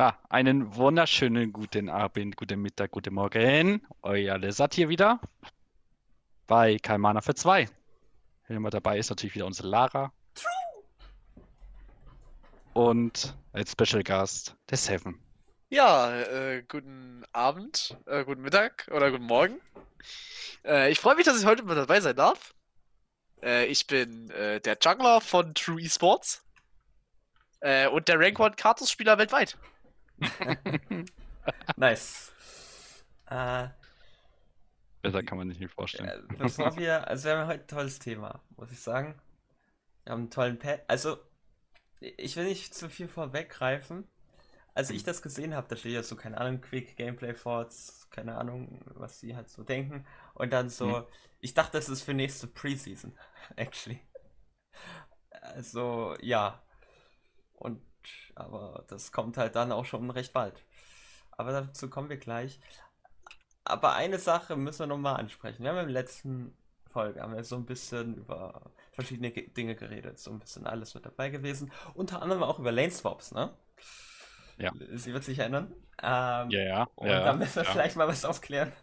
Ah, einen wunderschönen guten Abend, guten Mittag, guten Morgen. Euer Lizard hier wieder bei Kalmana für zwei. Immer dabei ist natürlich wieder unsere Lara. Und als Special Gast der Seven. Ja, äh, guten Abend, äh, guten Mittag oder guten Morgen. Äh, ich freue mich, dass ich heute mit dabei sein darf. Äh, ich bin äh, der Jungler von True Esports äh, und der Rank 1 Kartus-Spieler weltweit. nice. Äh, Besser kann man sich nicht vorstellen. äh, bevor wir, also wir haben heute ein tolles Thema, muss ich sagen. Wir haben einen tollen Pad. Also, ich will nicht zu viel vorweggreifen. Als ich das gesehen habe, da steht ja so, keine Ahnung, Quick Gameplay Thoughts, keine Ahnung, was sie halt so denken. Und dann so, Mhm. ich dachte, das ist für nächste Preseason, actually. Also, ja. Und, aber das kommt halt dann auch schon recht bald. Aber dazu kommen wir gleich. Aber eine Sache müssen wir nochmal ansprechen. Wir haben in der letzten Folge haben wir so ein bisschen über verschiedene Ge- Dinge geredet. So ein bisschen alles mit dabei gewesen. Unter anderem auch über Lane Swaps, ne? Ja. Sie wird sich erinnern. Ähm, Ja, ja. und ja, da müssen wir ja. vielleicht mal was aufklären.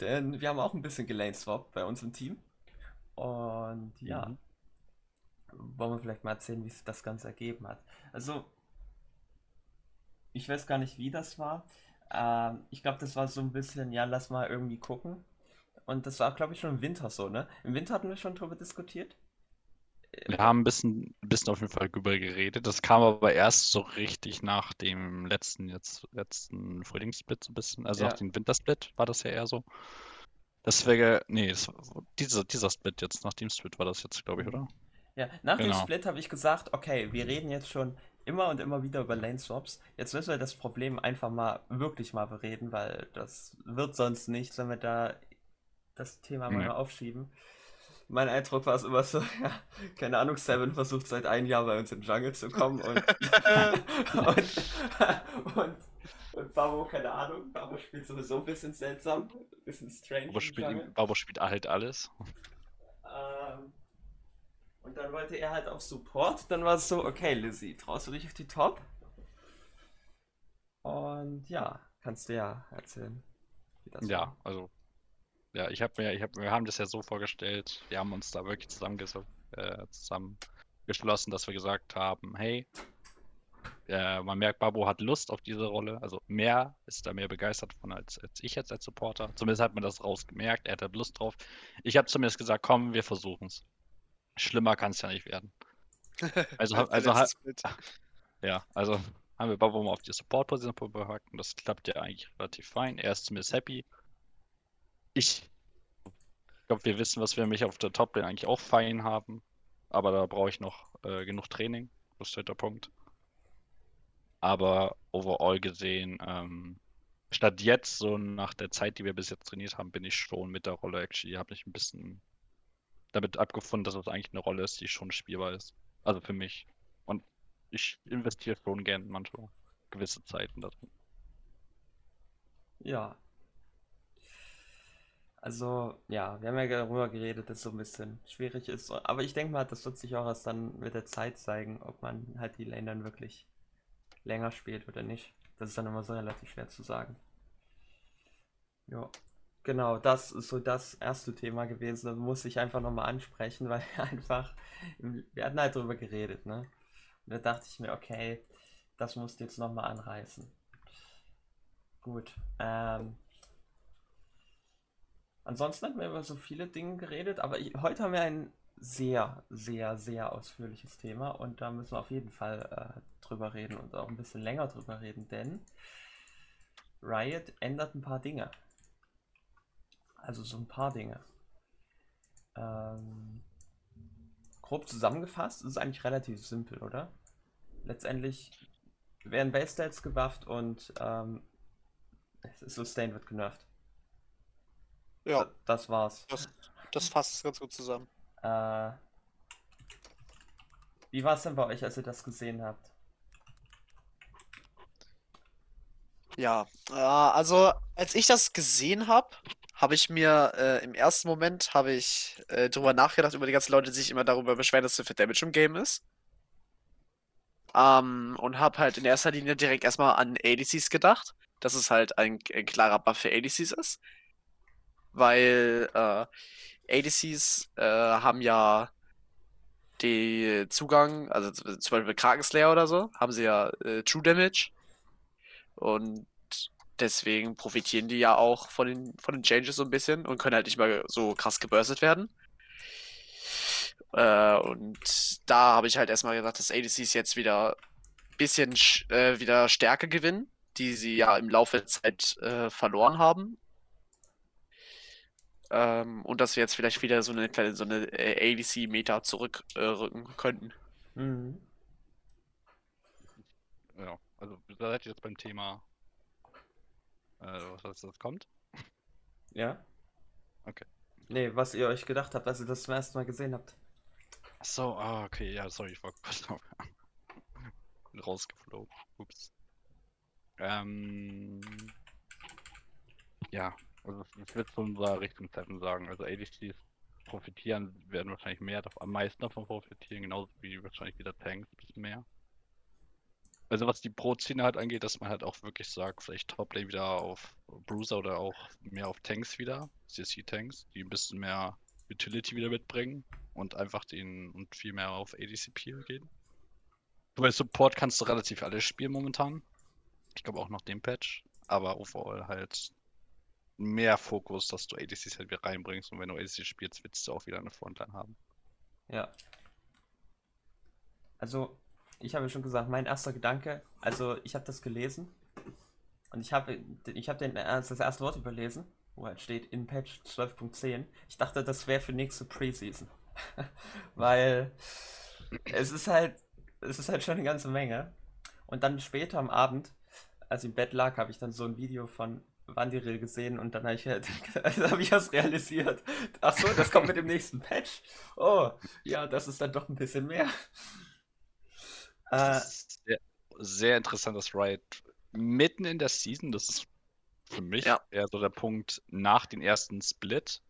Denn wir haben auch ein bisschen gelaneswappt bei uns im Team. Und ja, Mhm. Wollen wir vielleicht mal erzählen, wie sich das Ganze ergeben hat. Also, ich weiß gar nicht, wie das war. Ähm, ich glaube, das war so ein bisschen, ja, lass mal irgendwie gucken. Und das war, glaube ich, schon im Winter so, ne? Im Winter hatten wir schon drüber diskutiert. Wir haben ein bisschen, ein bisschen auf jeden Fall drüber geredet. Das kam aber erst so richtig nach dem letzten, jetzt, letzten Frühlingssplit so ein bisschen. Also Ja. nach dem Wintersplit war das ja eher so. Das wäre, nee, das, dieser, dieser Split jetzt, nach dem Split war das jetzt, glaube ich, oder? Ja, nach dem Genau. Split habe ich gesagt, okay, wir reden jetzt schon immer und immer wieder über Lane Swaps. Jetzt müssen wir das Problem einfach mal wirklich mal bereden, weil das wird sonst nichts, wenn wir da das Thema mal Nee. aufschieben. Mein Eindruck war es immer so, ja, keine Ahnung, Seven versucht seit einem Jahr bei uns in den Jungle zu kommen und, und, und, und Babo, keine Ahnung, Babo spielt sowieso ein bisschen seltsam, ein bisschen strange Jungle. spielt, Bauer spielt halt alles. Ähm, und dann wollte er halt auf Support. Dann war es so, okay, Lizzie, traust du dich auf die Top? Und ja, kannst du ja erzählen, wie das Ja, war. also, ja, ich habe mir, ich hab, wir haben das ja so vorgestellt, wir haben uns da wirklich zusammenges äh, zusammengeschlossen, dass wir gesagt haben, hey, äh, man merkt, Babo hat Lust auf diese Rolle, also mehr, ist da mehr begeistert von als, als ich jetzt als Supporter. Zumindest hat man das rausgemerkt, er hat Lust drauf. Ich habe zumindest gesagt, komm, wir versuchen's. Schlimmer kann es ja nicht werden. Also, Als also, Split. ja, also haben wir Babo mal auf die Support-Position gepackt und das klappt ja eigentlich relativ fein. Er ist zumindest happy. Ich glaube, wir wissen, was wir mich auf der Top-Lane eigentlich auch fein haben. Aber da brauche ich noch äh, genug Training. Das ist halt der Punkt. Aber overall gesehen, ähm, statt jetzt, so nach der Zeit, die wir bis jetzt trainiert haben, bin ich schon mit der Rolle actually, habe ich ein bisschen damit abgefunden, dass es eigentlich eine Rolle ist, die schon spielbar ist. Also für mich. Und ich investiere schon gern manchmal gewisse Zeiten da drin. Ja. Also, ja, wir haben ja darüber geredet, dass es so ein bisschen schwierig ist. Aber ich denke mal, das wird sich auch erst dann mit der Zeit zeigen, ob man halt die Lane dann wirklich länger spielt oder nicht. Das ist dann immer so relativ schwer zu sagen. Ja, genau, das ist so das erste Thema gewesen. Das muss ich einfach nochmal ansprechen, weil einfach, wir hatten halt drüber geredet, ne? Und da dachte ich mir, okay, das musst du jetzt nochmal anreißen. Gut, ähm. Ansonsten hatten wir über so viele Dinge geredet, aber ich, heute haben wir ein sehr, sehr, sehr ausführliches Thema und da müssen wir auf jeden Fall äh, drüber reden und auch ein bisschen länger drüber reden, denn Riot ändert ein paar Dinge. Also so ein paar Dinge. Ähm, grob zusammengefasst ist es eigentlich relativ simpel, oder? Letztendlich werden Base Stats gewafft und ähm, Sustain wird genervt. Ja, Das war's. das, das fasst es ganz gut zusammen. Äh, wie war es denn bei euch, als ihr das gesehen habt? Ja, äh, also als ich das gesehen habe, habe ich mir äh, im ersten Moment habe ich äh, drüber nachgedacht über die ganzen Leute, die sich immer darüber beschweren, dass zu viel Damage im Game ist. Ähm, und habe halt in erster Linie direkt erstmal an ADCs gedacht, dass es halt ein, ein klarer Buff für ADCs ist. Weil äh, ADCs äh, haben ja den Zugang, also zum Beispiel Krakenslayer oder so, haben sie ja äh, True Damage. Und deswegen profitieren die ja auch von den, von den Changes so ein bisschen und können halt nicht mal so krass geburstet werden. Äh, und da habe ich halt erstmal gedacht, dass ADCs jetzt wieder ein bisschen sch- äh, wieder Stärke gewinnen, die sie ja im Laufe der Zeit äh, verloren haben. Ähm, und dass wir jetzt vielleicht wieder so eine kleine so eine äh, ADC-Meta zurückrücken äh, könnten. Mhm. Ja, also da seid ihr jetzt beim Thema, äh, was das kommt. Ja? Okay. Nee, was ihr euch gedacht habt, als ihr das zum ersten Mal gesehen habt. Ach so, ah, okay, ja, sorry, ich war kurz rausgeflogen. Ups. Ähm, ja, also ich würde von unserer Richtung sagen. Also ADCs profitieren, werden wahrscheinlich mehr, am meisten davon profitieren, genauso wie wahrscheinlich wieder Tanks, ein bisschen mehr. Also was die Pro-Szene halt angeht, dass man halt auch wirklich sagt, vielleicht Toplane wieder auf Bruiser oder auch mehr auf Tanks wieder, CC-Tanks, die ein bisschen mehr Utility wieder mitbringen und einfach den und viel mehr auf ADC Peel gehen. Bei Support kannst du relativ alles spielen momentan. Ich glaube auch nach dem Patch. Aber overall halt mehr Fokus, dass du ADCs halt wieder reinbringst und wenn du ADC spielst, willst du auch wieder eine Frontline haben. Ja. Also, ich habe ja schon gesagt, mein erster Gedanke, also ich habe das gelesen und ich habe ich den das erste Wort überlesen, wo halt steht in Patch 12.10. Ich dachte, das wäre für nächste Preseason. Weil es ist halt es ist halt schon eine ganze Menge. Und dann später am Abend, als ich im Bett lag, habe ich dann so ein Video von Wandiril gesehen und dann habe ich halt, also habe ich das realisiert. Ach so, das kommt mit dem nächsten Patch. Oh, ja, das ist dann doch ein bisschen mehr. Äh, sehr, sehr interessant, dass Riot mitten in der Season, das ist für mich Ja. eher so der Punkt nach dem ersten Split,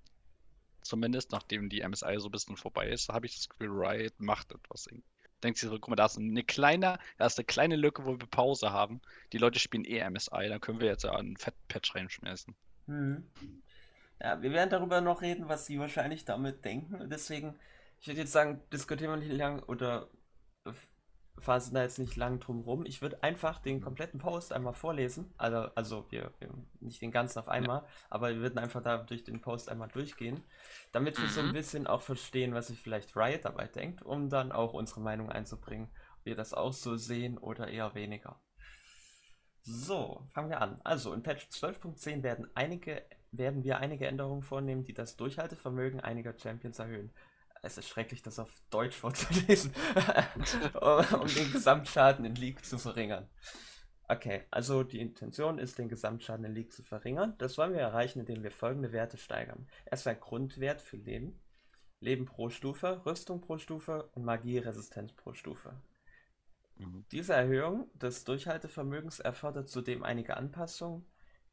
zumindest nachdem die MSI so ein bisschen vorbei ist, habe ich das Gefühl, Riot macht etwas. Denkt sich so, guck mal, da ist eine kleine, da ist eine kleine Lücke, wo wir Pause haben. Die Leute spielen eh MSI, dann können wir jetzt ja einen Fett-Patch reinschmeißen. Hm. Ja, wir werden darüber noch reden, was Sie wahrscheinlich damit denken. Deswegen, ich würde jetzt sagen, diskutieren wir nicht lang oder fassen da jetzt nicht lang drum rum. Ich würde einfach den kompletten Post einmal vorlesen. Also, also wir, wir nicht den ganzen auf einmal, aber wir würden einfach da durch den Post einmal durchgehen, damit wir so ein Mhm. bisschen auch verstehen, was sich vielleicht Riot dabei denkt, um dann auch unsere Meinung einzubringen, ob wir das auch so sehen oder eher weniger. So, fangen wir an. Also in Patch 12.10 werden einige werden wir einige Änderungen vornehmen, die das Durchhaltevermögen einiger Champions erhöhen. Es ist schrecklich, das auf Deutsch vorzulesen, um den Gesamtschaden in League zu verringern. Okay, also die Intention ist, den Gesamtschaden in League zu verringern. Das wollen wir erreichen, indem wir folgende Werte steigern. Erstmal Grundwert für Leben, Leben pro Stufe, Rüstung pro Stufe und Magieresistenz pro Stufe. Mhm. Diese Erhöhung des Durchhaltevermögens erfordert zudem einige Anpassungen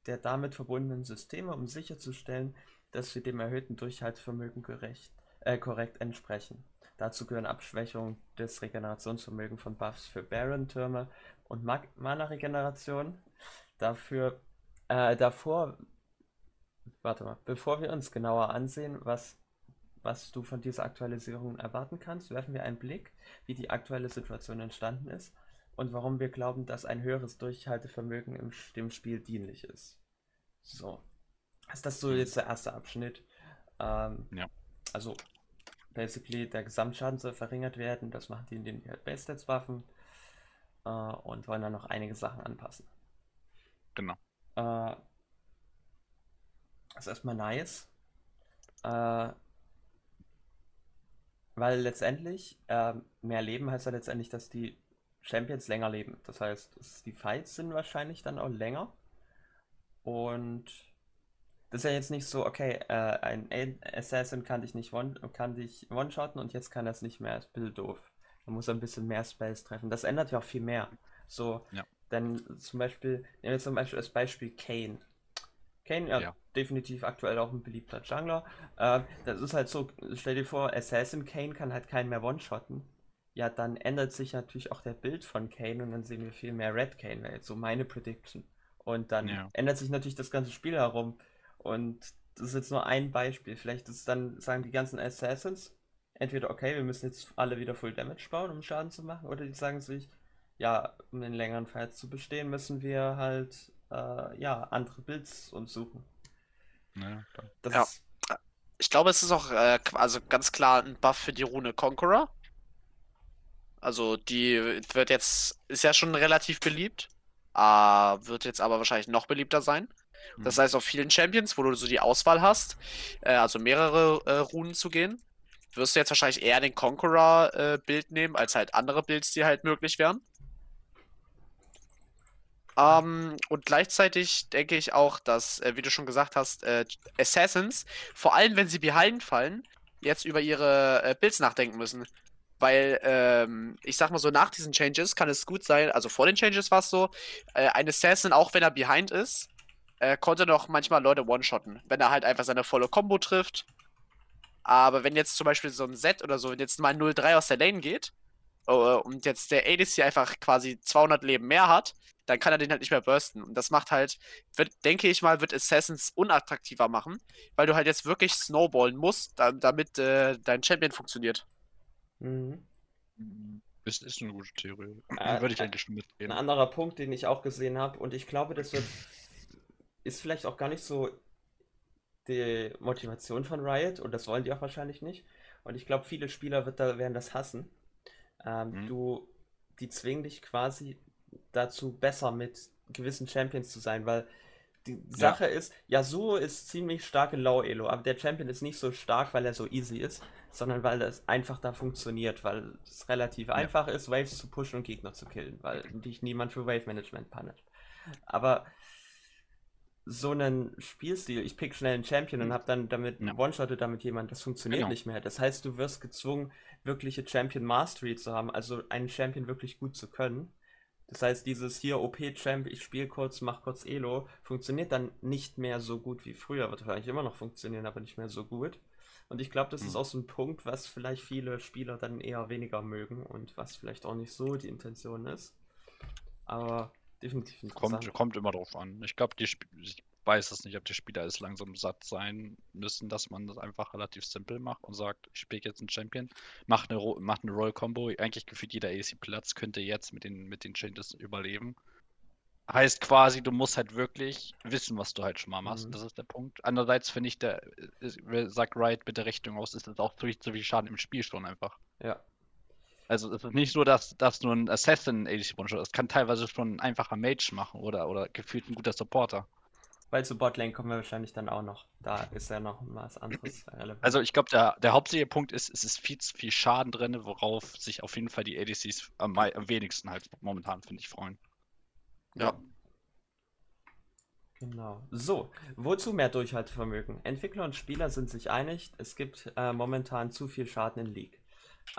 der damit verbundenen Systeme, um sicherzustellen, dass sie dem erhöhten Durchhaltevermögen gerecht, äh, korrekt entsprechen. Dazu gehören Abschwächung des Regenerationsvermögens von Buffs für Baron-Türme und Mana-Regeneration. Dafür, äh, davor, warte mal, bevor wir uns genauer ansehen, was, was du von dieser Aktualisierung erwarten kannst, werfen wir einen Blick, wie die aktuelle Situation entstanden ist und warum wir glauben, dass ein höheres Durchhaltevermögen im, dem Spiel dienlich ist. So. Ist das so jetzt der erste Abschnitt? Ähm, Ja. Also, basically, der Gesamtschaden soll verringert werden. Das machen die, indem die halt Base-Stats buffen äh, und wollen dann noch einige Sachen anpassen. Genau. Äh, ist erstmal nice. Äh, weil letztendlich äh, mehr Leben heißt ja letztendlich, dass die Champions länger leben. Das heißt, die Fights sind wahrscheinlich dann auch länger. Und das ist ja jetzt nicht so, okay, äh, ein Assassin kann dich nicht one, kann dich one-shotten und jetzt kann er es nicht mehr. Ist ein bisschen doof. Man muss ein bisschen mehr Spells treffen. Das ändert ja auch viel mehr. So, Ja. denn zum Beispiel, nehmen wir zum Beispiel als Beispiel Kane. Kane, ja, Ja. definitiv aktuell auch ein beliebter Jungler. Äh, das ist halt so, stell dir vor, Assassin Kane kann halt keinen mehr one-shotten. ja, dann ändert sich natürlich auch der Bild von Kane und dann sehen wir viel mehr Red Kane, wäre jetzt so meine Prediction. Und dann Ja. ändert sich natürlich das ganze Spiel herum. Und das ist jetzt nur ein Beispiel. Vielleicht ist dann, sagen die ganzen Assassins, entweder, okay, wir müssen jetzt alle wieder Full Damage bauen, um Schaden zu machen, oder die sagen sich, ja, um den längeren Fight zu bestehen, müssen wir halt, äh, ja, andere Builds uns suchen. Ja. ist, Ich glaube, es ist auch äh, also ganz klar ein Buff für die Rune Conqueror. Also die wird jetzt, ist ja schon relativ beliebt, äh, wird jetzt aber wahrscheinlich noch beliebter sein. Das Mhm. heißt, auf vielen Champions, wo du so die Auswahl hast, äh, also mehrere äh, Runen zu gehen, wirst du jetzt wahrscheinlich eher den Conqueror-Bild nehmen, als halt andere Builds, die halt möglich wären. Ähm, und gleichzeitig denke ich auch, dass, äh, wie du schon gesagt hast, äh, Assassins, vor allem wenn sie behind fallen, jetzt über ihre äh, Builds nachdenken müssen. Weil, ähm, ich sag mal so, nach diesen Changes kann es gut sein, also vor den Changes war es so, äh, ein Assassin, auch wenn er behind ist, äh, konnte noch manchmal Leute one-shotten, wenn er halt einfach seine volle Combo trifft. Aber wenn jetzt zum Beispiel so ein Set oder so, wenn jetzt mal 0-3 aus der Lane geht äh, und jetzt der ADC einfach quasi 200 Leben mehr hat, dann kann er den halt nicht mehr bursten. Und das macht halt, wird, denke ich mal, wird Assassins unattraktiver machen, weil du halt jetzt wirklich snowballen musst, da, damit äh, dein Champion funktioniert. mhm. Ist, ist eine gute Theorie. Äh, Würde ich äh, eigentlich schon mitgehen. Ein anderer Punkt, den ich auch gesehen habe, und ich glaube, das wird, ist vielleicht auch gar nicht so die Motivation von Riot, und das wollen die auch wahrscheinlich nicht. Und ich glaube, viele Spieler wird da, werden das hassen. Ähm, Mhm. Du, die zwingen dich quasi dazu, besser mit gewissen Champions zu sein, weil die Sache ist, Yasuo ist ziemlich stark in Low Elo, aber der Champion ist nicht so stark, weil er so easy ist, sondern weil das einfach da funktioniert, weil es relativ einfach ist, Waves zu pushen und Gegner zu killen, weil dich niemand für Wave Management punisht. Aber so einen Spielstil, ich pick schnell einen Champion und hab dann damit Ja. one-shotte damit jemand, das funktioniert Genau. nicht mehr. Das heißt, du wirst gezwungen, wirkliche Champion Mastery zu haben, also einen Champion wirklich gut zu können. Das heißt, dieses hier OP-Champ, ich spiele kurz, mach kurz Elo, funktioniert dann nicht mehr so gut wie früher. Wird wahrscheinlich immer noch funktionieren, aber nicht mehr so gut. Und ich glaube, das ist Hm. auch so ein Punkt, was vielleicht viele Spieler dann eher weniger mögen und was vielleicht auch nicht so die Intention ist. Aber definitiv interessant. Kommt, kommt immer drauf an. Ich glaube, die Sp ich weiß es nicht, ob die Spieler es langsam satt sein müssen, dass man das einfach relativ simpel macht und sagt, ich spiele jetzt einen Champion, mach eine, Ro mach eine Roll-Combo. Eigentlich gefühlt jeder AC-Platz könnte jetzt mit den, mit den Changes überleben. Heißt quasi, du musst halt wirklich wissen, was du halt schon mal machst. Mhm. Das ist der Punkt. Andererseits finde ich, der ist, sagt Riot mit der Richtung aus, ist das auch so viel Schaden im Spiel schon einfach. Ja. Also es ist nicht nur, dass, dass nur ein Assassin ADC One-Shot ist. kann teilweise schon ein einfacher Mage machen oder, oder gefühlt ein guter Supporter. Weil zu Botlane kommen wir wahrscheinlich dann auch noch. Da ist ja noch was anderes relevant. Also ich glaube, der, der hauptsächliche Punkt ist, es ist viel zu viel Schaden drin, worauf sich auf jeden Fall die ADCs am, am wenigsten halt momentan, finde ich, freuen. Ja. Genau. So, wozu mehr Durchhaltevermögen? Entwickler und Spieler sind sich einig, es gibt äh, momentan zu viel Schaden in League.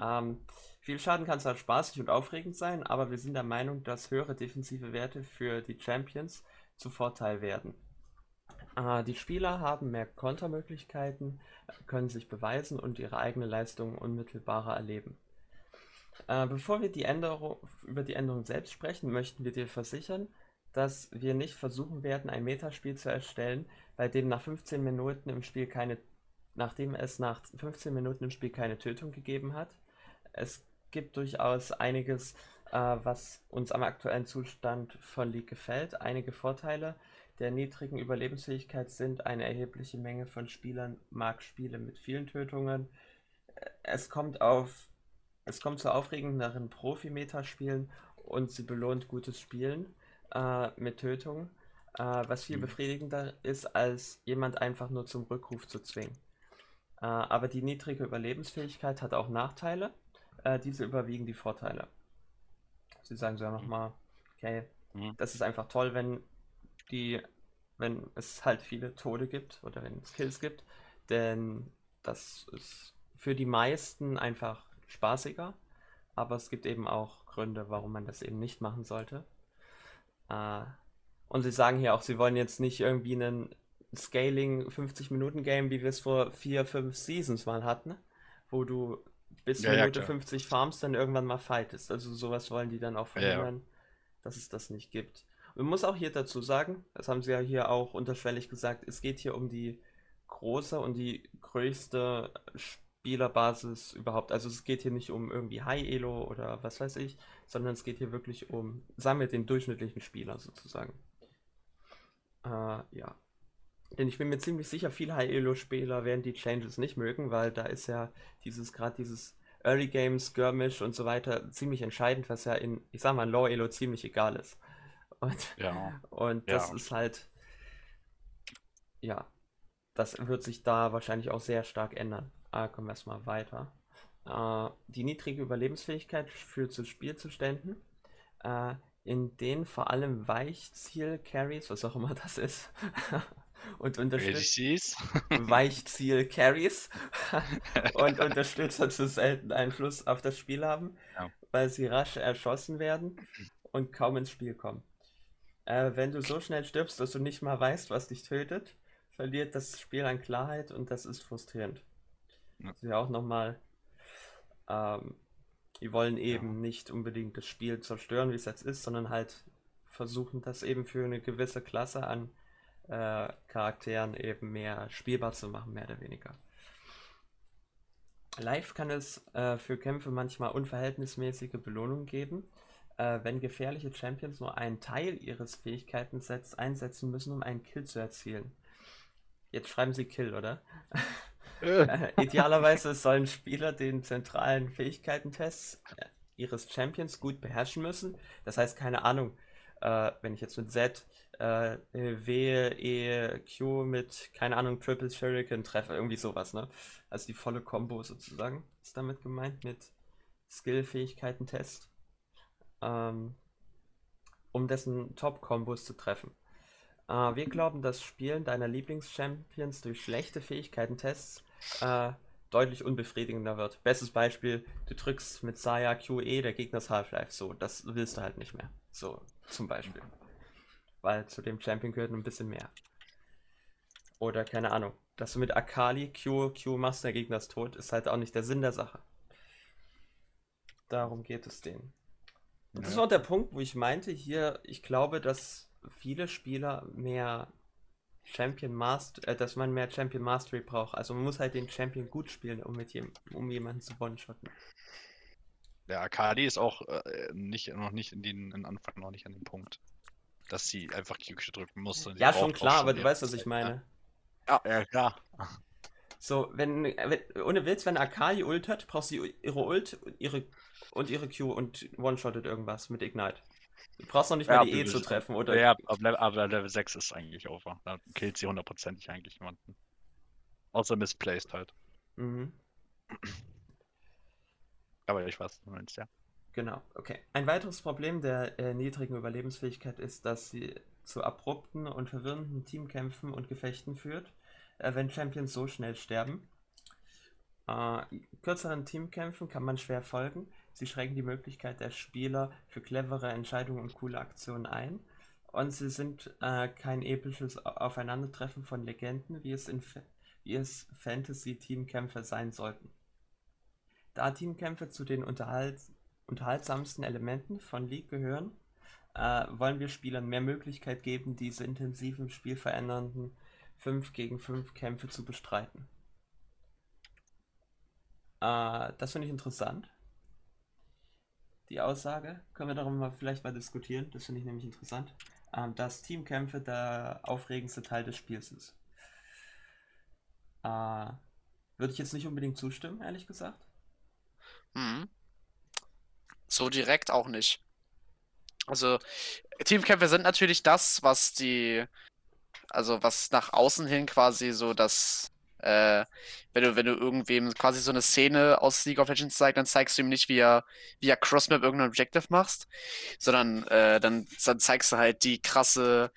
Ähm, viel Schaden kann zwar spaßig und aufregend sein, aber wir sind der Meinung, dass höhere defensive Werte für die Champions zu Vorteil werden. Äh, die Spieler haben mehr Kontermöglichkeiten, können sich beweisen und ihre eigene Leistung unmittelbarer erleben. Äh, bevor wir die Änderung, über die Änderung selbst sprechen, möchten wir dir versichern, dass wir nicht versuchen werden, ein Metaspiel zu erstellen, bei dem nach 15 Minuten im Spiel keine, nachdem es nach 15 Minuten im Spiel keine Tötung gegeben hat. Es gibt durchaus einiges, äh, was uns am aktuellen Zustand von League gefällt. Einige Vorteile der niedrigen Überlebensfähigkeit sind eine erhebliche Menge von Spielern mag Spiele mit vielen Tötungen. Es kommt auf es kommt zu aufregenderen Profi-Metaspielen und sie belohnt gutes Spielen äh, mit Tötung, äh, was viel Mhm. befriedigender ist, als jemand einfach nur zum Rückruf zu zwingen. Äh, aber die niedrige Überlebensfähigkeit hat auch Nachteile. Äh, diese überwiegen die Vorteile. Sie sagen so nochmal, okay, Mhm. das ist einfach toll, wenn die, wenn es halt viele Tode gibt oder wenn es Kills gibt, denn das ist für die meisten einfach spaßiger, aber es gibt eben auch Gründe, warum man das eben nicht machen sollte. Äh, und sie sagen hier auch, sie wollen jetzt nicht irgendwie einen Scaling 50 Minuten Game, wie wir es vor vier, fünf Seasons mal hatten, wo du bis Ja, ja, Minute klar. 50 farmst, dann irgendwann mal fightest. Also sowas wollen die dann auch Ja, ja. verhindern, dass es das nicht gibt. Und man muss auch hier dazu sagen, das haben sie ja hier auch unterschwellig gesagt, es geht hier um die große und die größte Spielerbasis überhaupt. Also es geht hier nicht um irgendwie High Elo oder was weiß ich, sondern es geht hier wirklich um, sagen wir, den durchschnittlichen Spieler sozusagen. Äh, ja. Denn ich bin mir ziemlich sicher, viele High-Elo-Spieler werden die Changes nicht mögen, weil da ist ja dieses, gerade dieses Early Game, Skirmish und so weiter ziemlich entscheidend, was ja in, ich sag mal, Low Elo ziemlich egal ist. Und, Ja. und Ja. das ist halt, ja, das wird sich da wahrscheinlich auch sehr stark ändern. Ah, kommen wir erstmal weiter. Äh, die niedrige Überlebensfähigkeit führt zu Spielzuständen, äh, in denen vor allem Weichziel-Carries, was auch immer das ist, und unterstützt ADCs? Weichziel-Carries und Unterstützer zu selten Einfluss auf das Spiel haben, Ja. weil sie rasch erschossen werden und kaum ins Spiel kommen. Äh, wenn du so schnell stirbst, dass du nicht mal weißt, was dich tötet, verliert das Spiel an Klarheit und das ist frustrierend. Ja. Das ist ja auch nochmal, ähm, die wollen eben nicht unbedingt das Spiel zerstören, wie es jetzt ist, sondern halt versuchen, das eben für eine gewisse Klasse an äh, Charakteren eben mehr spielbar zu machen, mehr oder weniger. Live kann es äh, für Kämpfe manchmal unverhältnismäßige Belohnungen geben, äh, wenn gefährliche Champions nur einen Teil ihres Fähigkeitensets einsetzen müssen, um einen Kill zu erzielen. Jetzt schreiben sie Kill, oder? Äh, Idealerweise sollen Spieler den zentralen Fähigkeitentests äh, ihres Champions gut beherrschen müssen. Das heißt, keine Ahnung, äh, wenn ich jetzt mit Z äh, W, E, Q mit, keine Ahnung, Triple Shuriken treffe, irgendwie sowas, ne? Also die volle Combo sozusagen ist damit gemeint mit Skill-Fähigkeiten-Test. Ähm, um dessen Top-Kombos zu treffen. Äh, wir glauben, dass Spielen deiner Lieblings-Champions durch schlechte Fähigkeitentests äh, deutlich unbefriedigender wird. Bestes Beispiel, du drückst mit Saya QE, der Gegner ist Half-Life. So, das willst du halt nicht mehr. So, zum Beispiel. Weil zu dem Champion gehört ein bisschen mehr. Oder keine Ahnung, dass du mit Akali Q, Q machst, der Gegner ist tot, ist halt auch nicht der Sinn der Sache. Darum geht es denen. Und das Ja. war auch der Punkt, wo ich meinte, hier, ich glaube, dass viele Spieler mehr Champion Master, äh, dass man mehr Champion Mastery braucht. Also man muss halt den Champion gut spielen, um mit jem, um jemanden zu one-shotten. Der Akali ist auch äh, nicht, noch nicht in den in Anfang noch nicht an dem Punkt, dass sie einfach Q drücken. Die Ja, schon klar, aber du weißt, was ich meine. Ja, ja klar. So, wenn, wenn ohne Witz, wenn Akai Ult hat, braucht sie ihre Ult und ihre, und ihre Q und one-shottet irgendwas mit Ignite. Du brauchst noch nicht Ja, mal die E zu treffen, oder? Ja, ab Level, aber Level 6 ist eigentlich over. Da killt sie hundertprozentig eigentlich jemanden. Außer misplaced halt. Mhm. Aber ich weiß, du meinst, ja. Genau, okay. Ein weiteres Problem der äh, niedrigen Überlebensfähigkeit ist, dass sie zu abrupten und verwirrenden Teamkämpfen und Gefechten führt, äh, wenn Champions so schnell sterben. Äh, kürzeren Teamkämpfen kann man schwer folgen. Sie schränken die Möglichkeit der Spieler für clevere Entscheidungen und coole Aktionen ein. Und sie sind äh, kein episches Au- Aufeinandertreffen von Legenden, wie es Fa- es Fantasy-Teamkämpfe sein sollten. Da Teamkämpfe zu den unterhalt unterhaltsamsten Elementen von League gehören, äh, wollen wir Spielern mehr Möglichkeit geben, diese intensiv im Spiel verändernden 5 gegen 5 Kämpfe zu bestreiten. Äh, das finde ich interessant. Die Aussage können wir darüber vielleicht mal diskutieren. Das finde ich nämlich interessant. Ähm, dass Teamkämpfe der aufregendste Teil des Spiels ist. Äh, würde ich jetzt nicht unbedingt zustimmen, ehrlich gesagt. Mhm. So direkt auch nicht. Also, Teamkämpfe sind natürlich das, was die, also was nach außen hin quasi so das, äh, wenn du, wenn du irgendwem quasi so eine Szene aus League of Legends zeigst, dann zeigst du ihm nicht, wie er, wie er Crossmap irgendein Objective machst, sondern äh, dann, dann zeigst du halt die krasse,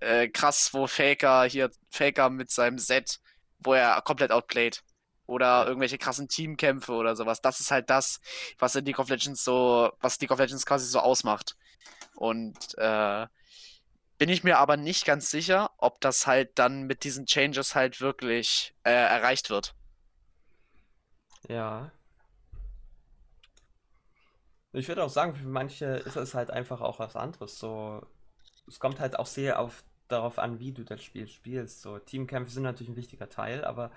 äh, krass, wo Faker hier, Faker mit seinem Set, wo er komplett outplayed. Oder irgendwelche krassen Teamkämpfe oder sowas. Das ist halt das, was in League of Legends so, was League of Legends quasi so ausmacht. Und äh, bin ich mir aber nicht ganz sicher, ob das halt dann mit diesen Changes halt wirklich äh, erreicht wird. Ja. Ich würde auch sagen, für manche ist es halt einfach auch was anderes. So, es kommt halt auch sehr auf darauf an, wie du das Spiel spielst. So, Teamkämpfe sind natürlich ein wichtiger Teil, aber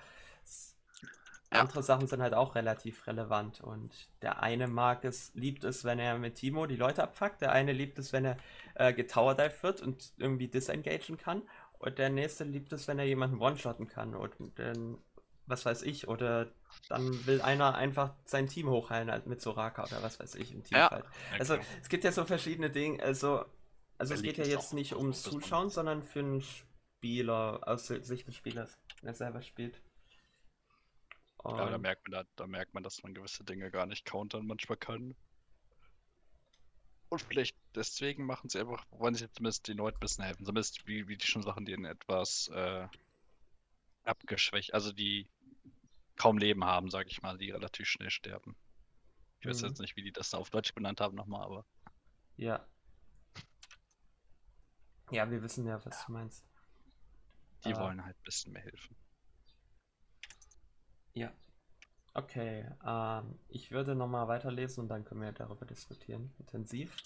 Ja. andere Sachen sind halt auch relativ relevant. Und der eine mag es, liebt es, wenn er mit Timo die Leute abfuckt. Der eine liebt es, wenn er äh, getowerdived wird und irgendwie disengagen kann. Und der nächste liebt es, wenn er jemanden one-shotten kann. Und dann, was weiß ich, oder dann will einer einfach sein Team hochheilen halt mit Soraka oder was weiß ich im Ja. Teamfight. Ja, Also es gibt ja so verschiedene Dinge, also, also es geht ja jetzt nicht ums. Zuschauen, sondern für einen Spieler, aus Sicht des Spielers, der selber spielt. Ja, aber da Und, merkt man, da, da merkt man, dass man gewisse Dinge gar nicht countern manchmal kann. Und vielleicht deswegen machen sie einfach, wollen sie zumindest den Leuten ein bisschen helfen. Zumindest wie, wie die schon Sachen, die in etwas äh, abgeschwächt, also die kaum Leben haben, sag ich mal, die relativ schnell sterben. Ich weiß Mhm. jetzt nicht, wie die das da auf Deutsch benannt haben nochmal, aber ja. Ja, wir wissen ja, was du meinst. die Ah. wollen halt ein bisschen mehr helfen. Ja. Okay, ähm, ich würde nochmal weiterlesen und dann können wir darüber diskutieren, intensiv.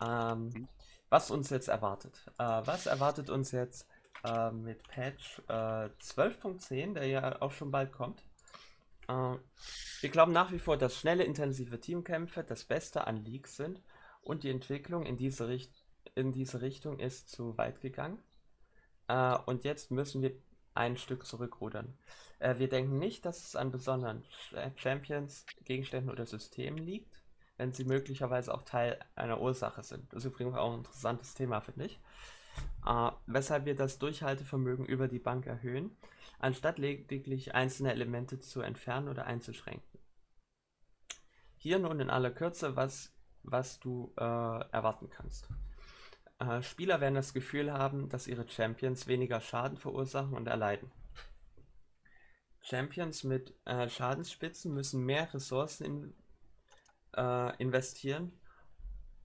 Ähm, Mhm. was uns jetzt erwartet. Äh, was erwartet uns jetzt äh, mit Patch äh, 12.10, der ja auch schon bald kommt? Äh, wir glauben nach wie vor, dass schnelle, intensive Teamkämpfe das Beste an Leagues sind und die Entwicklung in diese, Richt in diese Richtung ist zu weit gegangen. Äh, und jetzt müssen wir ein Stück zurückrudern. Äh, wir denken nicht, dass es an besonderen Ch- Champions, Gegenständen oder Systemen liegt, wenn sie möglicherweise auch Teil einer Ursache sind. Das ist übrigens auch ein interessantes Thema, finde ich. Äh, weshalb wir das Durchhaltevermögen über die Bank erhöhen, anstatt lediglich einzelne Elemente zu entfernen oder einzuschränken. Hier nun in aller Kürze, was, was du äh, erwarten kannst. Äh, Spieler werden das Gefühl haben, dass ihre Champions weniger Schaden verursachen und erleiden. Champions mit äh, Schadensspitzen müssen mehr Ressourcen in, äh, investieren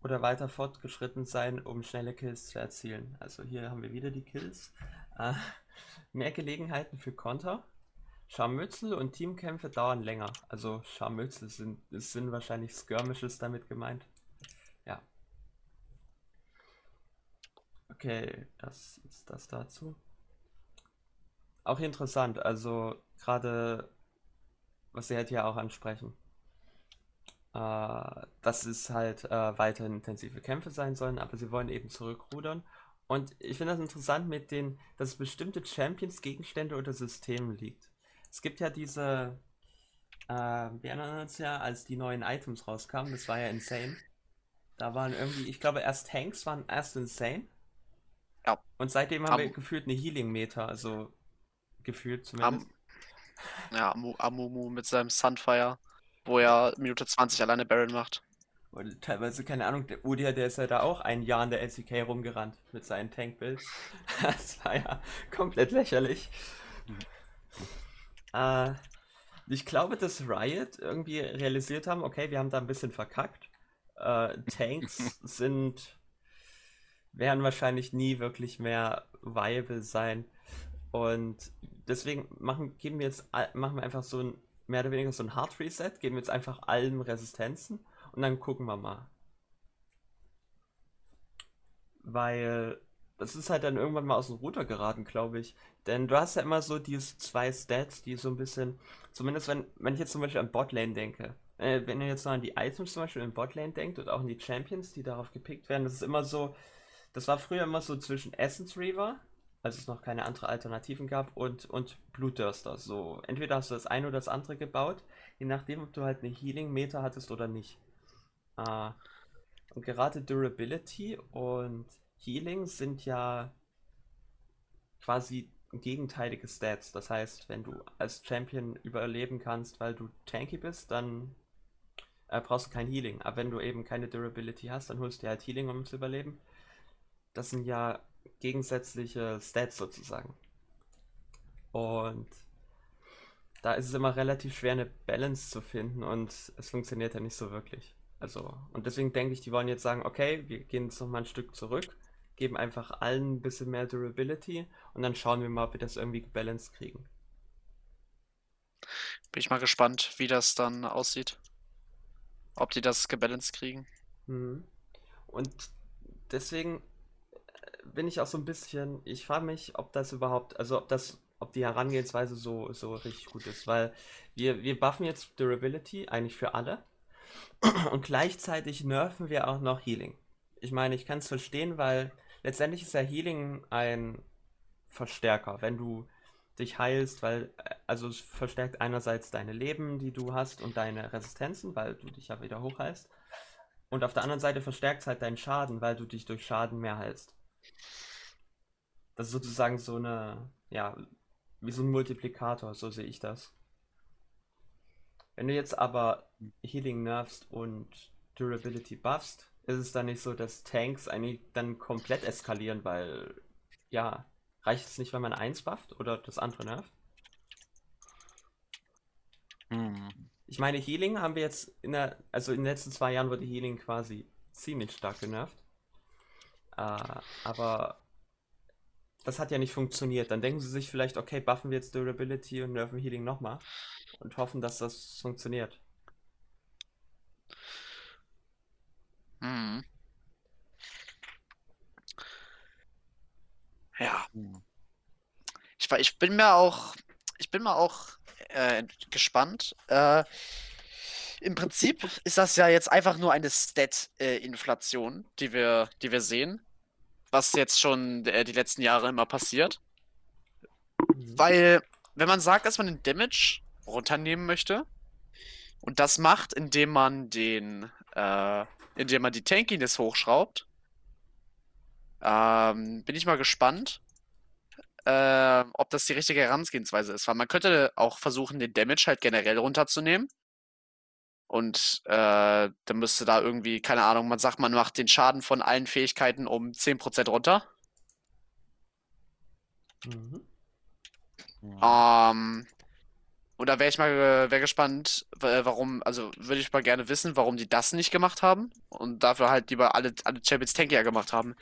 oder weiter fortgeschritten sein, um schnelle Kills zu erzielen. Also hier haben wir wieder die Kills. Äh, mehr Gelegenheiten für Konter. Scharmützel und Teamkämpfe dauern länger. Also Scharmützel sind, sind wahrscheinlich Skirmishes damit gemeint. Ja. Okay, das ist das dazu. Auch interessant, also gerade, was Sie halt ja auch ansprechen, äh, dass es halt äh, weiterhin intensive Kämpfe sein sollen, aber sie wollen eben zurückrudern. Und ich finde das interessant mit den, dass es bestimmte Champions, Gegenstände oder Systemen liegt. Es gibt ja diese, äh, wir erinnern uns ja, als die neuen Items rauskamen, das war ja insane. Da waren irgendwie, ich glaube, erst Tanks waren erst insane. Ja. Und seitdem haben wir Am- gefühlt eine Healing-Meter, also gefühlt zumindest. Ja, Amu- Amumu mit seinem Sunfire, wo er Minute 20 alleine Baron macht. Und teilweise, keine Ahnung, der Udia, der ist ja da auch ein Jahr in der LCK rumgerannt mit seinen Tank-Builds. Das war ja komplett lächerlich. Äh, ich glaube, dass Riot irgendwie realisiert haben, okay, wir haben da ein bisschen verkackt. Äh, Tanks sind, werden wahrscheinlich nie wirklich mehr viable sein. Und deswegen machen, geben wir jetzt, machen wir einfach so ein, mehr oder weniger so ein Hard Reset, geben jetzt einfach allen Resistenzen und dann gucken wir mal. Weil das ist halt dann irgendwann mal aus dem Ruder geraten, glaube ich. Denn du hast ja immer so diese zwei Stats, die so ein bisschen, zumindest wenn, wenn ich jetzt zum Beispiel an Botlane denke, äh, wenn ihr jetzt noch an die Items zum Beispiel in Botlane denkt und auch an die Champions, die darauf gepickt werden, das ist immer so, das war früher immer so zwischen Essence Reaver, als es noch keine andere Alternativen gab, und, und Blutdurster. So, entweder hast du das eine oder das andere gebaut, je nachdem, ob du halt eine Healing-Meter hattest oder nicht. Äh, und gerade Durability und Healing sind ja quasi gegenteilige Stats. Das heißt, wenn du als Champion überleben kannst, weil du tanky bist, dann äh, brauchst du kein Healing. Aber wenn du eben keine Durability hast, dann holst du dir halt Healing, um zu überleben. Das sind ja gegensätzliche Stats sozusagen. Und da ist es immer relativ schwer, eine Balance zu finden und es funktioniert ja nicht so wirklich. Also, und deswegen denke ich, die wollen jetzt sagen, okay, wir gehen jetzt nochmal ein Stück zurück, geben einfach allen ein bisschen mehr Durability und dann schauen wir mal, ob wir das irgendwie gebalanced kriegen. Bin ich mal gespannt, wie das dann aussieht. ob die das gebalanced kriegen. Mhm. Und deswegen bin ich auch so ein bisschen, ich frage mich, ob das überhaupt, also ob das, ob die Herangehensweise so, so richtig gut ist, weil wir, wir buffen jetzt Durability eigentlich für alle und gleichzeitig nerven wir auch noch Healing. Ich meine, ich kann es verstehen, weil letztendlich ist ja Healing ein Verstärker. Wenn du dich heilst, weil, äh, also es verstärkt einerseits deine Leben, die du hast und deine Resistenzen, weil du dich ja wieder hochheilst. Und auf der anderen Seite verstärkt es halt deinen Schaden, weil du dich durch Schaden mehr heilst. Das ist sozusagen so eine, ja, wie so ein Multiplikator, so sehe ich das. Wenn du jetzt aber Healing nerfst und Durability buffst, ist es dann nicht so, dass Tanks eigentlich dann komplett eskalieren, weil, ja, reicht es nicht, wenn man eins bufft oder das andere nervt? Hm. Ich meine, Healing haben wir jetzt in der, also in den letzten zwei Jahren wurde Healing quasi ziemlich stark genervt. Äh, aber das hat ja nicht funktioniert. Dann denken sie sich vielleicht, okay, buffen wir jetzt Durability und nerven Healing nochmal und hoffen, dass das funktioniert. Hm. Ja. Ich, ich bin mir auch, ich bin mal auch äh, gespannt. Äh, Im Prinzip ist das ja jetzt einfach nur eine Stat-Inflation, die wir, die wir sehen, was jetzt schon äh, die letzten Jahre immer passiert. Mhm. Weil, wenn man sagt, dass man den Damage runternehmen möchte und das macht, indem man den, äh, indem man die Tankiness hochschraubt, ähm, bin ich mal gespannt, äh, ob das die richtige Herangehensweise ist. Weil man könnte auch versuchen, den Damage halt generell runterzunehmen. Und äh, dann müsste da irgendwie, keine Ahnung, man sagt, man macht den Schaden von allen Fähigkeiten um 10% runter. Mhm. Hm. Ähm, und da wäre ich mal äh, wär gespannt, wa- warum, also würde ich mal gerne wissen, warum die das nicht gemacht haben und dafür halt lieber alle, alle Champions Tankier gemacht haben.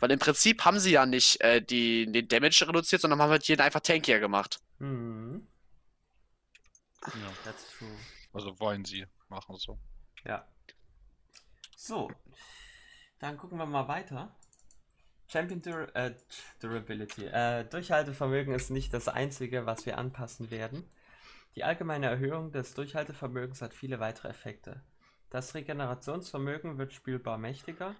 Weil im Prinzip haben sie ja nicht äh, die, den Damage reduziert, sondern haben halt jeden einfach Tankier gemacht. Mhm. Ja. That's true. Also wollen sie machen so. Ja. So, dann gucken wir mal weiter. Champion Dur äh, Durability. Äh, Durchhaltevermögen ist nicht das einzige, was wir anpassen werden. Die allgemeine Erhöhung des Durchhaltevermögens hat viele weitere Effekte. Das Regenerationsvermögen wird spielbar mächtiger,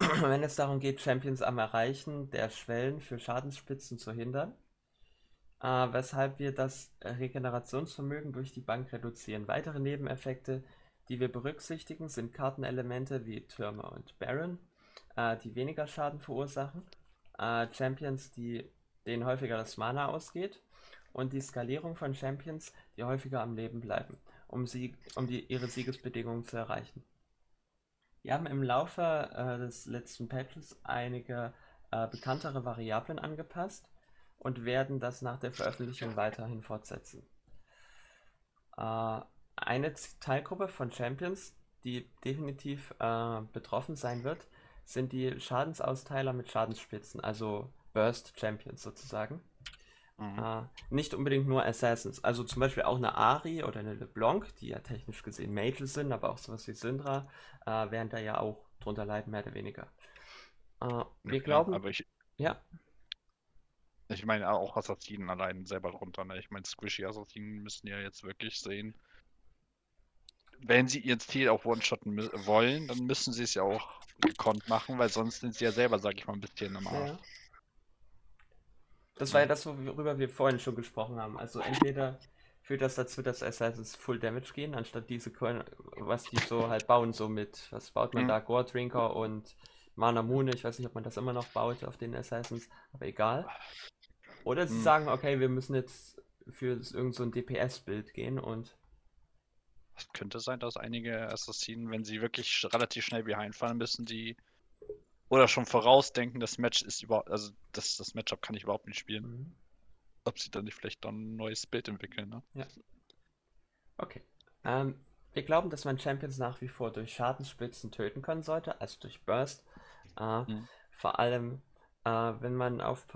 wenn es darum geht, Champions am Erreichen der Schwellen für Schadensspitzen zu hindern, äh, weshalb wir das Regenerationsvermögen durch die Bank reduzieren. Weitere Nebeneffekte, die wir berücksichtigen, sind Kartenelemente wie Türme und Baron, äh, die weniger Schaden verursachen, äh, Champions, die, denen häufiger das Mana ausgeht und die Skalierung von Champions, die häufiger am Leben bleiben, um, sie, um die, ihre Siegesbedingungen zu erreichen. Wir haben im Laufe äh, des letzten Patches einige äh, bekanntere Variablen angepasst und werden das nach der Veröffentlichung weiterhin fortsetzen. Äh, eine Teilgruppe von Champions, die definitiv äh, betroffen sein wird, sind die Schadensausteiler mit Schadensspitzen, also Burst Champions sozusagen. Mhm. Äh, nicht unbedingt nur Assassins, also zum Beispiel auch eine Ari oder eine LeBlanc, die ja technisch gesehen Mages sind, aber auch sowas wie Syndra, äh, werden da ja auch drunter leiden, mehr oder weniger. Äh, wir Ja, glauben, Aber ich, ja, ich meine auch Assassinen allein selber drunter. Ne? Ich meine, Squishy Assassinen müssen ja jetzt wirklich sehen. Wenn sie ihren Ziel auch one-shotten wollen, dann müssen sie es ja auch gekonnt machen, weil sonst sind sie ja selber, sag ich mal, ein bisschen am Arsch. Ja. Das war ja das, worüber wir vorhin schon gesprochen haben. Also entweder führt das dazu, dass Assassins Full Damage gehen, anstatt diese Coin, was die so halt bauen, so mit, was baut man Mhm. da? Gore Drinker und Mana Mune, ich weiß nicht, ob man das immer noch baut auf den Assassins, aber egal. Oder sie Mhm. sagen, okay, wir müssen jetzt für irgend so ein DPS-Bild gehen und Es könnte sein, dass einige Assassinen, wenn sie wirklich sch- relativ schnell behind fallen, müssen die oder schon vorausdenken, das Match ist überhaupt, also das, das Matchup kann ich überhaupt nicht spielen. Mhm. Ob sie dann nicht vielleicht dann ein neues Bild entwickeln, ne? Okay. Ähm, wir glauben, dass man Champions nach wie vor durch Schadensspitzen töten können sollte, also durch Burst. Äh, Mhm. Vor allem, äh, wenn man auf,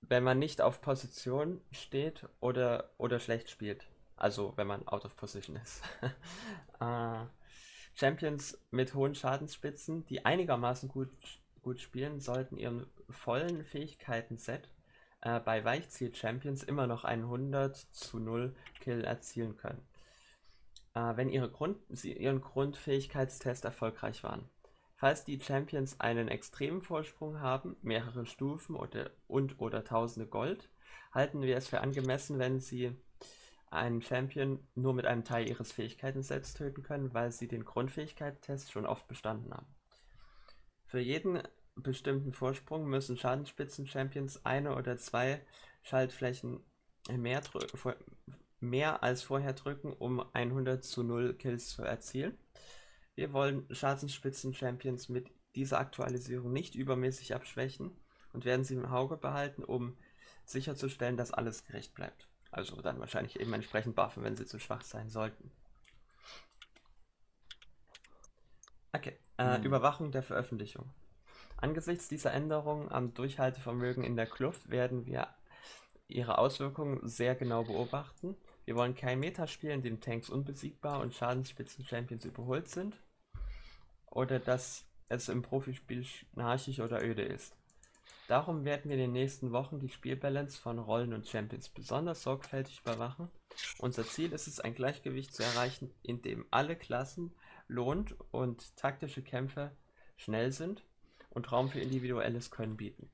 wenn man nicht auf Position steht oder, oder schlecht spielt. Also wenn man out of position ist. äh, Champions mit hohen Schadensspitzen, die einigermaßen gut, gut spielen, sollten ihren vollen Fähigkeiten-Set äh, bei Weichziel-Champions immer noch einen 100 zu 0 Kill erzielen können. Äh, wenn ihre Grund, sie ihren Grundfähigkeitstest erfolgreich waren. Falls die Champions einen extremen Vorsprung haben, mehrere Stufen oder, und oder tausende Gold, halten wir es für angemessen, wenn sie einen Champion nur mit einem Teil ihres Fähigkeitensets töten können, weil sie den Grundfähigkeitstest schon oft bestanden haben. Für jeden bestimmten Vorsprung müssen Schadensspitzen-Champions eine oder zwei Schaltflächen mehr, mehr als vorher drücken, um 100 zu 0 Kills zu erzielen. Wir wollen Schadensspitzen-Champions mit dieser Aktualisierung nicht übermäßig abschwächen und werden sie im Auge behalten, um sicherzustellen, dass alles gerecht bleibt. Also dann wahrscheinlich eben entsprechend buffen, wenn sie zu schwach sein sollten. Okay, äh, hm. Überwachung der Veröffentlichung. Angesichts dieser Änderungen am Durchhaltevermögen in der Kluft werden wir ihre Auswirkungen sehr genau beobachten. Wir wollen kein Metaspiel, in dem Tanks unbesiegbar und Schadensspitzen-Champions überholt sind. Oder dass es im Profispiel schnarchig oder öde ist. Darum werden wir in den nächsten Wochen die Spielbalance von Rollen und Champions besonders sorgfältig überwachen. Unser Ziel ist es, ein Gleichgewicht zu erreichen, in dem alle Klassen lohnt und taktische Kämpfe schnell sind und Raum für individuelles Können bieten,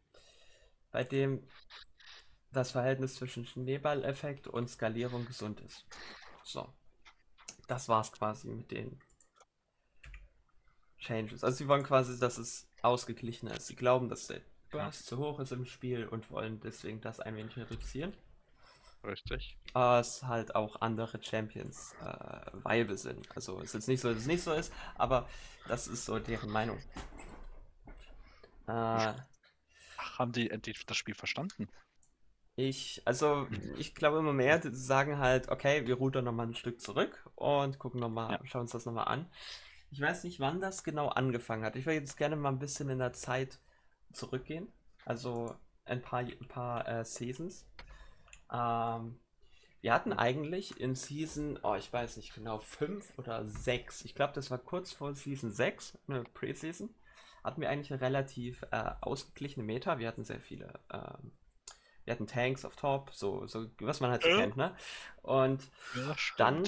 bei dem das Verhältnis zwischen Schneeballeffekt und Skalierung gesund ist. So, das war's quasi mit den Changes. Also sie wollen quasi, dass es ausgeglichener ist. Sie glauben, dass der Burst zu hoch ist im Spiel und wollen deswegen das ein wenig reduzieren. Richtig. Was halt auch andere Champions äh, Weibe sind. Also ist jetzt nicht so, dass es nicht so ist, aber das ist so deren Meinung. Äh, haben die endlich das Spiel verstanden? Ich, also, ich glaube immer mehr, die sagen halt, okay, wir rudern nochmal ein Stück zurück und gucken nochmal, ja. schauen uns das nochmal an. Ich weiß nicht, wann das genau angefangen hat. Ich würde jetzt gerne mal ein bisschen in der Zeit zurückgehen. Also ein paar, ein paar äh, Seasons. Ähm, wir hatten eigentlich in Season, oh, ich weiß nicht genau, 5 oder 6. Ich glaube, das war kurz vor Season 6, eine Preseason hatten wir eigentlich eine relativ äh, ausgeglichene Meta. Wir hatten sehr viele, ähm, wir hatten Tanks auf Top, so, so was man halt so kennt, ne? Und ja, dann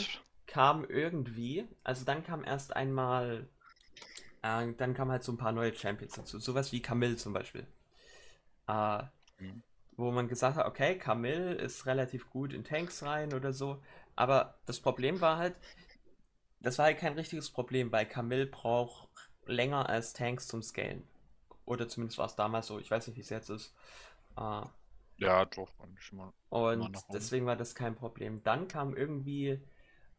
kam irgendwie, also dann kam erst einmal, äh, dann kamen halt so ein paar neue Champions dazu, sowas wie Camille zum Beispiel. Äh, mhm. Wo man gesagt hat, okay, Camille ist relativ gut in Tanks rein oder so, aber das Problem war halt, das war halt kein richtiges Problem, weil Camille braucht länger als Tanks zum Scalen. Oder zumindest war es damals so. Ich weiß nicht, wie es jetzt ist. Äh, ja, doch. Mal, und deswegen war das kein Problem. Dann kam irgendwie.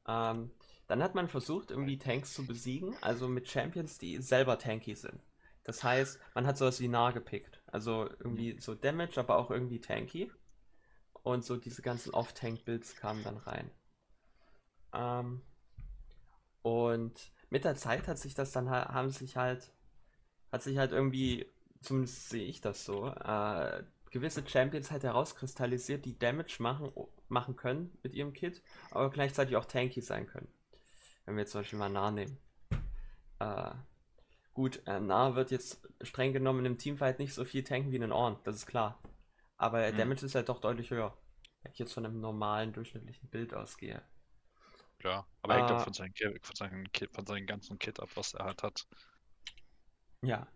Ähm, dann hat man versucht, irgendwie Tanks zu besiegen, also mit Champions, die selber tanky sind. Das heißt, man hat sowas wie nah gepickt. Also irgendwie so Damage, aber auch irgendwie tanky. Und so diese ganzen Off-Tank-Builds kamen dann rein. Ähm, und mit der Zeit hat sich das dann haben sich halt, hat sich halt irgendwie, zumindest sehe ich das so, äh, gewisse Champions halt herauskristallisiert, die Damage machen, machen können mit ihrem Kit, aber gleichzeitig auch tanky sein können. Wenn wir zum Beispiel mal nah nehmen. Äh, gut, äh, nah wird jetzt streng genommen im Teamfight nicht so viel tanken wie in den Ohren, das ist klar. Aber der mhm. Damage ist halt doch deutlich höher. Wenn ich jetzt von einem normalen durchschnittlichen Bild ausgehe. Ja, aber hängt auch von seinem, von, seinem Kit, von seinem ganzen Kit ab, was er halt hat. Ja.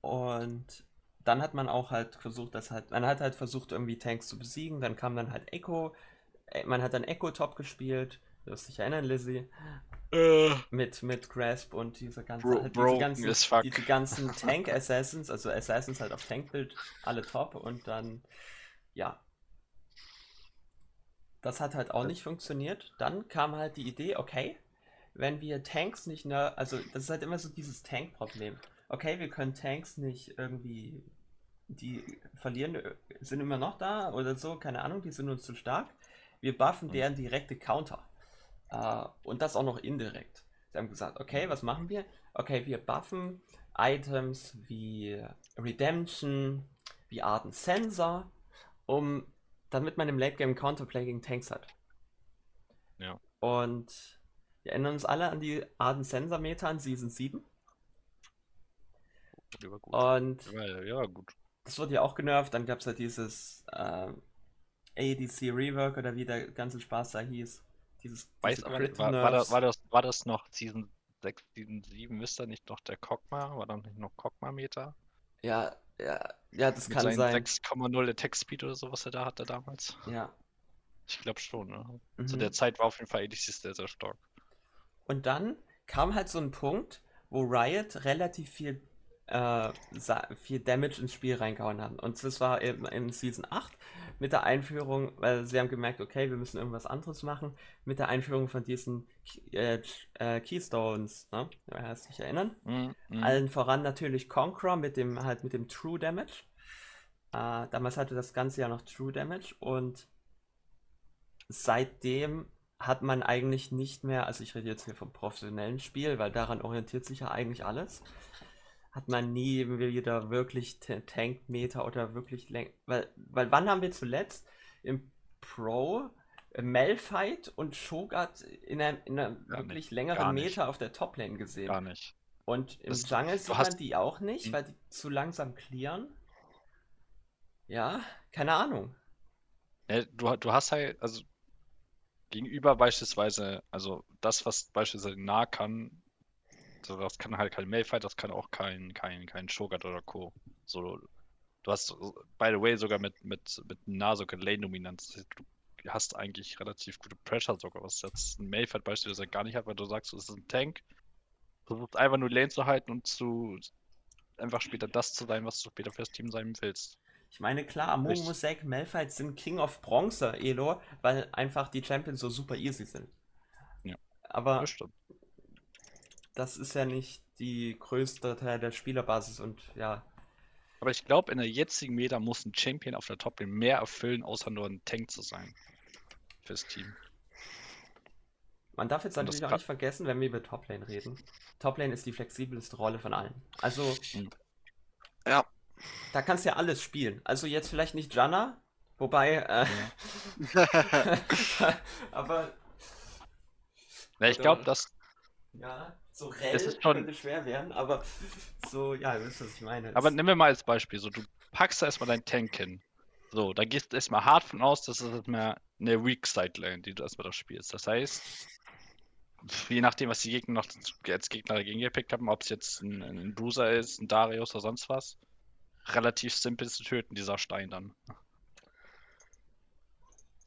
Und dann hat man auch halt versucht, das halt, man hat halt versucht, irgendwie Tanks zu besiegen. Dann kam dann halt Echo. Äh, man hat dann Echo Top gespielt. Du wirst dich erinnern, Lizzie. Uh, mit, mit Grasp und diese ganzen, bro, halt diese ganzen, diese ganzen Tank Assassins, also Assassins halt auf Tankbild, alle top und dann, ja, das hat halt auch nicht funktioniert. Dann kam halt die Idee, okay, wenn wir Tanks nicht, ne, also das ist halt immer so dieses Tank-Problem. Okay, wir können Tanks nicht irgendwie, die verlieren, sind immer noch da oder so, keine Ahnung, die sind uns zu stark. Wir buffen deren direkte Counter. Uh, und das auch noch indirekt. Sie haben gesagt, okay, was machen wir? Okay, wir buffen Items wie Redemption, wie Arten Sensor, um damit man im Late Game Counterplay gegen Tanks hat. Ja. Und Wir erinnern uns alle an die Arden Sensor Meter in Season 7. Die war gut. Und Ja, ja, gut. Das wurde ja auch genervt. Dann gab es ja dieses ähm, ADC Rework oder wie der ganze Spaß da hieß. Dieses Weiß aber war, war, das, war, das, war das noch Season 6, Season 7? Ist da nicht noch der Kogma? War da nicht noch Kogma-Meter? Ja, ja, ja, das Mit kann sein. 6,0 Attack Speed oder so, was er da hatte damals? Ja. Ich glaube schon, ne? Zu Mhm. der Zeit war auf jeden Fall ADC sehr, sehr stark. Und dann kam halt so ein Punkt, wo Riot relativ viel, äh, viel Damage ins Spiel reingehauen haben. Und das war eben in Season 8 mit der Einführung, weil sie haben gemerkt, okay, wir müssen irgendwas anderes machen, mit der Einführung von diesen äh, äh, Keystones, ne? Wer kann sich erinnern? Mhm, mhm. Allen voran natürlich Conqueror mit dem halt mit dem True Damage. Äh, damals hatte das Ganze ja noch True Damage und seitdem hat man eigentlich nicht mehr, also ich rede jetzt hier vom professionellen Spiel, weil daran orientiert sich ja eigentlich alles, hat man nie wieder wirklich Tank-Meter oder wirklich läng weil, weil wann haben wir zuletzt im Pro äh, Malphite und Shogat in einer, in einer wirklich nicht, längeren. Meter auf der Toplane gesehen? Gar nicht. Und im Das- Jungle sieht man die auch nicht, Hm. weil die zu langsam clearen. Ja, keine Ahnung. Ja, du, du hast halt, also gegenüber beispielsweise, also das, was beispielsweise nah kann, so, das kann halt kein Malphite, das kann auch kein, kein, kein Shogat oder Co. So, du hast, by the way, sogar mit, mit, mit sogar Lane-Dominanz. Du hast eigentlich relativ gute Pressure sogar, was jetzt ein Malphite beispielsweise gar nicht hat, weil du sagst, es ist ein Tank. Du versuchst einfach nur Lane zu halten und zu einfach später das zu sein, was du später fürs Team sein willst. Ich meine, klar, Richtig. Zack, Malphite sind King of Bronze, Elo, weil einfach die Champions so super easy sind. Ja. Aber Das ist ja nicht die größte Teil der Spielerbasis und ja, Aber ich glaube, in der jetzigen Meta muss ein Champion auf der Top-Lane mehr erfüllen, außer nur ein Tank zu sein. Fürs Team. man darf jetzt natürlich auch nicht vergessen, wenn wir über Toplane reden. Toplane ist die flexibelste Rolle von allen. Also, Ja. da kannst du ja alles spielen. Also jetzt vielleicht nicht Janna, wobei, äh, aber Ja, ich glaube, dass Ja, so Es Rell ist schon- könnte schwer werden, aber so, ja, ihr wisst, was ich meine. Aber Es- nehmen wir mal als Beispiel, so du packst da erstmal deinen Tank hin. So, da gehst du erstmal hart von aus, das ist erstmal eine Weak Side Lane, die du erstmal da spielst. Das heißt, je nachdem, was die Gegner noch als Gegner dagegen gepickt haben, ob es jetzt ein, ein Bruiser ist, ein Darius oder sonst was, relativ simpel zu töten, dieser Stein dann.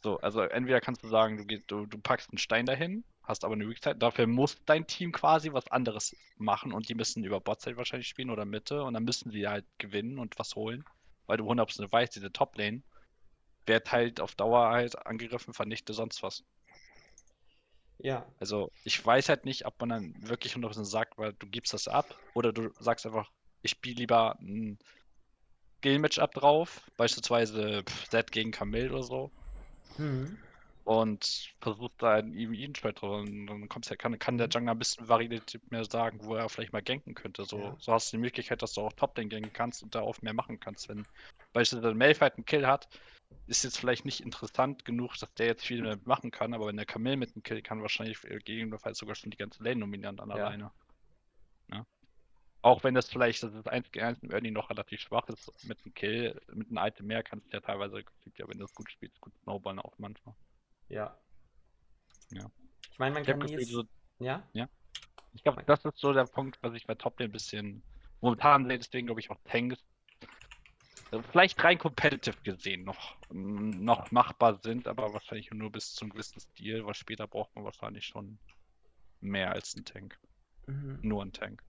So, also entweder kannst du sagen, du, gehst, du, du packst einen Stein dahin, hast aber eine Side, dafür muss dein Team quasi was anderes machen und die müssen über Botside wahrscheinlich spielen oder Mitte und dann müssen die halt gewinnen und was holen, weil du 100% weißt, diese Top-Lane wird halt auf Dauer halt angegriffen, vernichte sonst was. ja, Also ich weiß halt nicht, ob man dann wirklich 100% sagt, weil du gibst das ab oder du sagst einfach, ich spiele lieber ein Skill-Match-Up drauf, beispielsweise Zed gegen Camille oder so hm. Und versucht da einen EV-Trade und dann kommst ja, kann, kann der Jungler ein bisschen variativ mehr sagen, wo er vielleicht mal ganken könnte. So, Ja. so hast du die Möglichkeit, dass du auch Top-Lane ganken kannst und darauf mehr machen kannst. Wenn beispielsweise ein Malphite einen Kill hat, ist jetzt vielleicht nicht interessant genug, dass der jetzt viel damit machen kann, aber wenn der Camille mit einem Kill kann, wahrscheinlich gegebenenfalls sogar schon die ganze Lane dominieren an Ja. alleine. Ja. Auch wenn das vielleicht, das ist 1 gegen 1 im Early noch relativ schwach ist, mit einem Kill, mit einem Item mehr kannst du ja teilweise, ja, wenn du es gut spielst, gut snowballen auch manchmal. Ja. Ja. Ich meine, man Ich kann jetzt, so ja, Ich glaube, das ist so der Punkt, was ich bei Toplane ein bisschen momentan sehe, deswegen glaube ich auch Tanks äh, vielleicht rein competitive gesehen noch, noch machbar sind, aber wahrscheinlich nur bis zum gewissen Stil, weil später braucht man wahrscheinlich schon mehr als ein Tank. mhm. Nur ein Tank.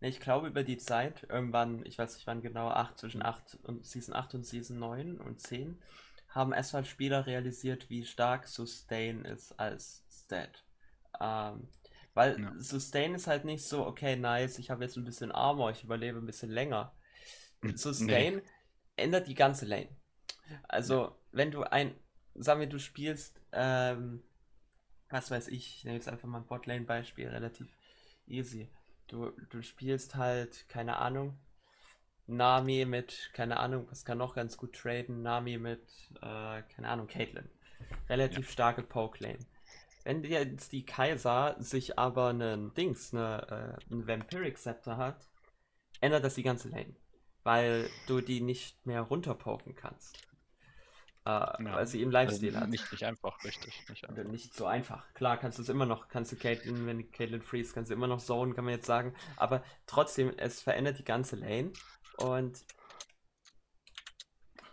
Ne, Ich glaube, über die Zeit, irgendwann, ich weiß nicht wann genau, 8, zwischen 8 und Season 8 und Season 9 und 10, haben erstmal Spieler realisiert, wie stark Sustain ist als Stat. Ähm, weil Ja. Sustain ist halt nicht so, okay, nice, ich habe jetzt ein bisschen Armor, ich überlebe ein bisschen länger. Hm, Sustain ändert die ganze Lane. Also, wenn du ein, sagen wir, du spielst, ähm, was weiß ich, ich nehme jetzt einfach mal ein Botlane-Beispiel, relativ easy. Du, du spielst halt, keine Ahnung, Nami mit, keine Ahnung, was kann noch ganz gut traden, Nami mit, äh, keine Ahnung, Caitlyn. Relativ starke Poke-Lane. Wenn jetzt die Kaiser sich aber einen Dings, eine, äh, ein Vampiric Scepter hat, ändert das die ganze Lane. Weil du die nicht mehr runterpoken kannst. Äh, weil sie eben Lifesteal Also hat. nicht, nicht einfach, richtig. Nicht einfach. nicht so einfach. Klar, kannst du es immer noch, kannst du Caitlyn, wenn Caitlyn freeze, kannst du immer noch zonen, kann man jetzt sagen. Aber trotzdem, es verändert die ganze Lane und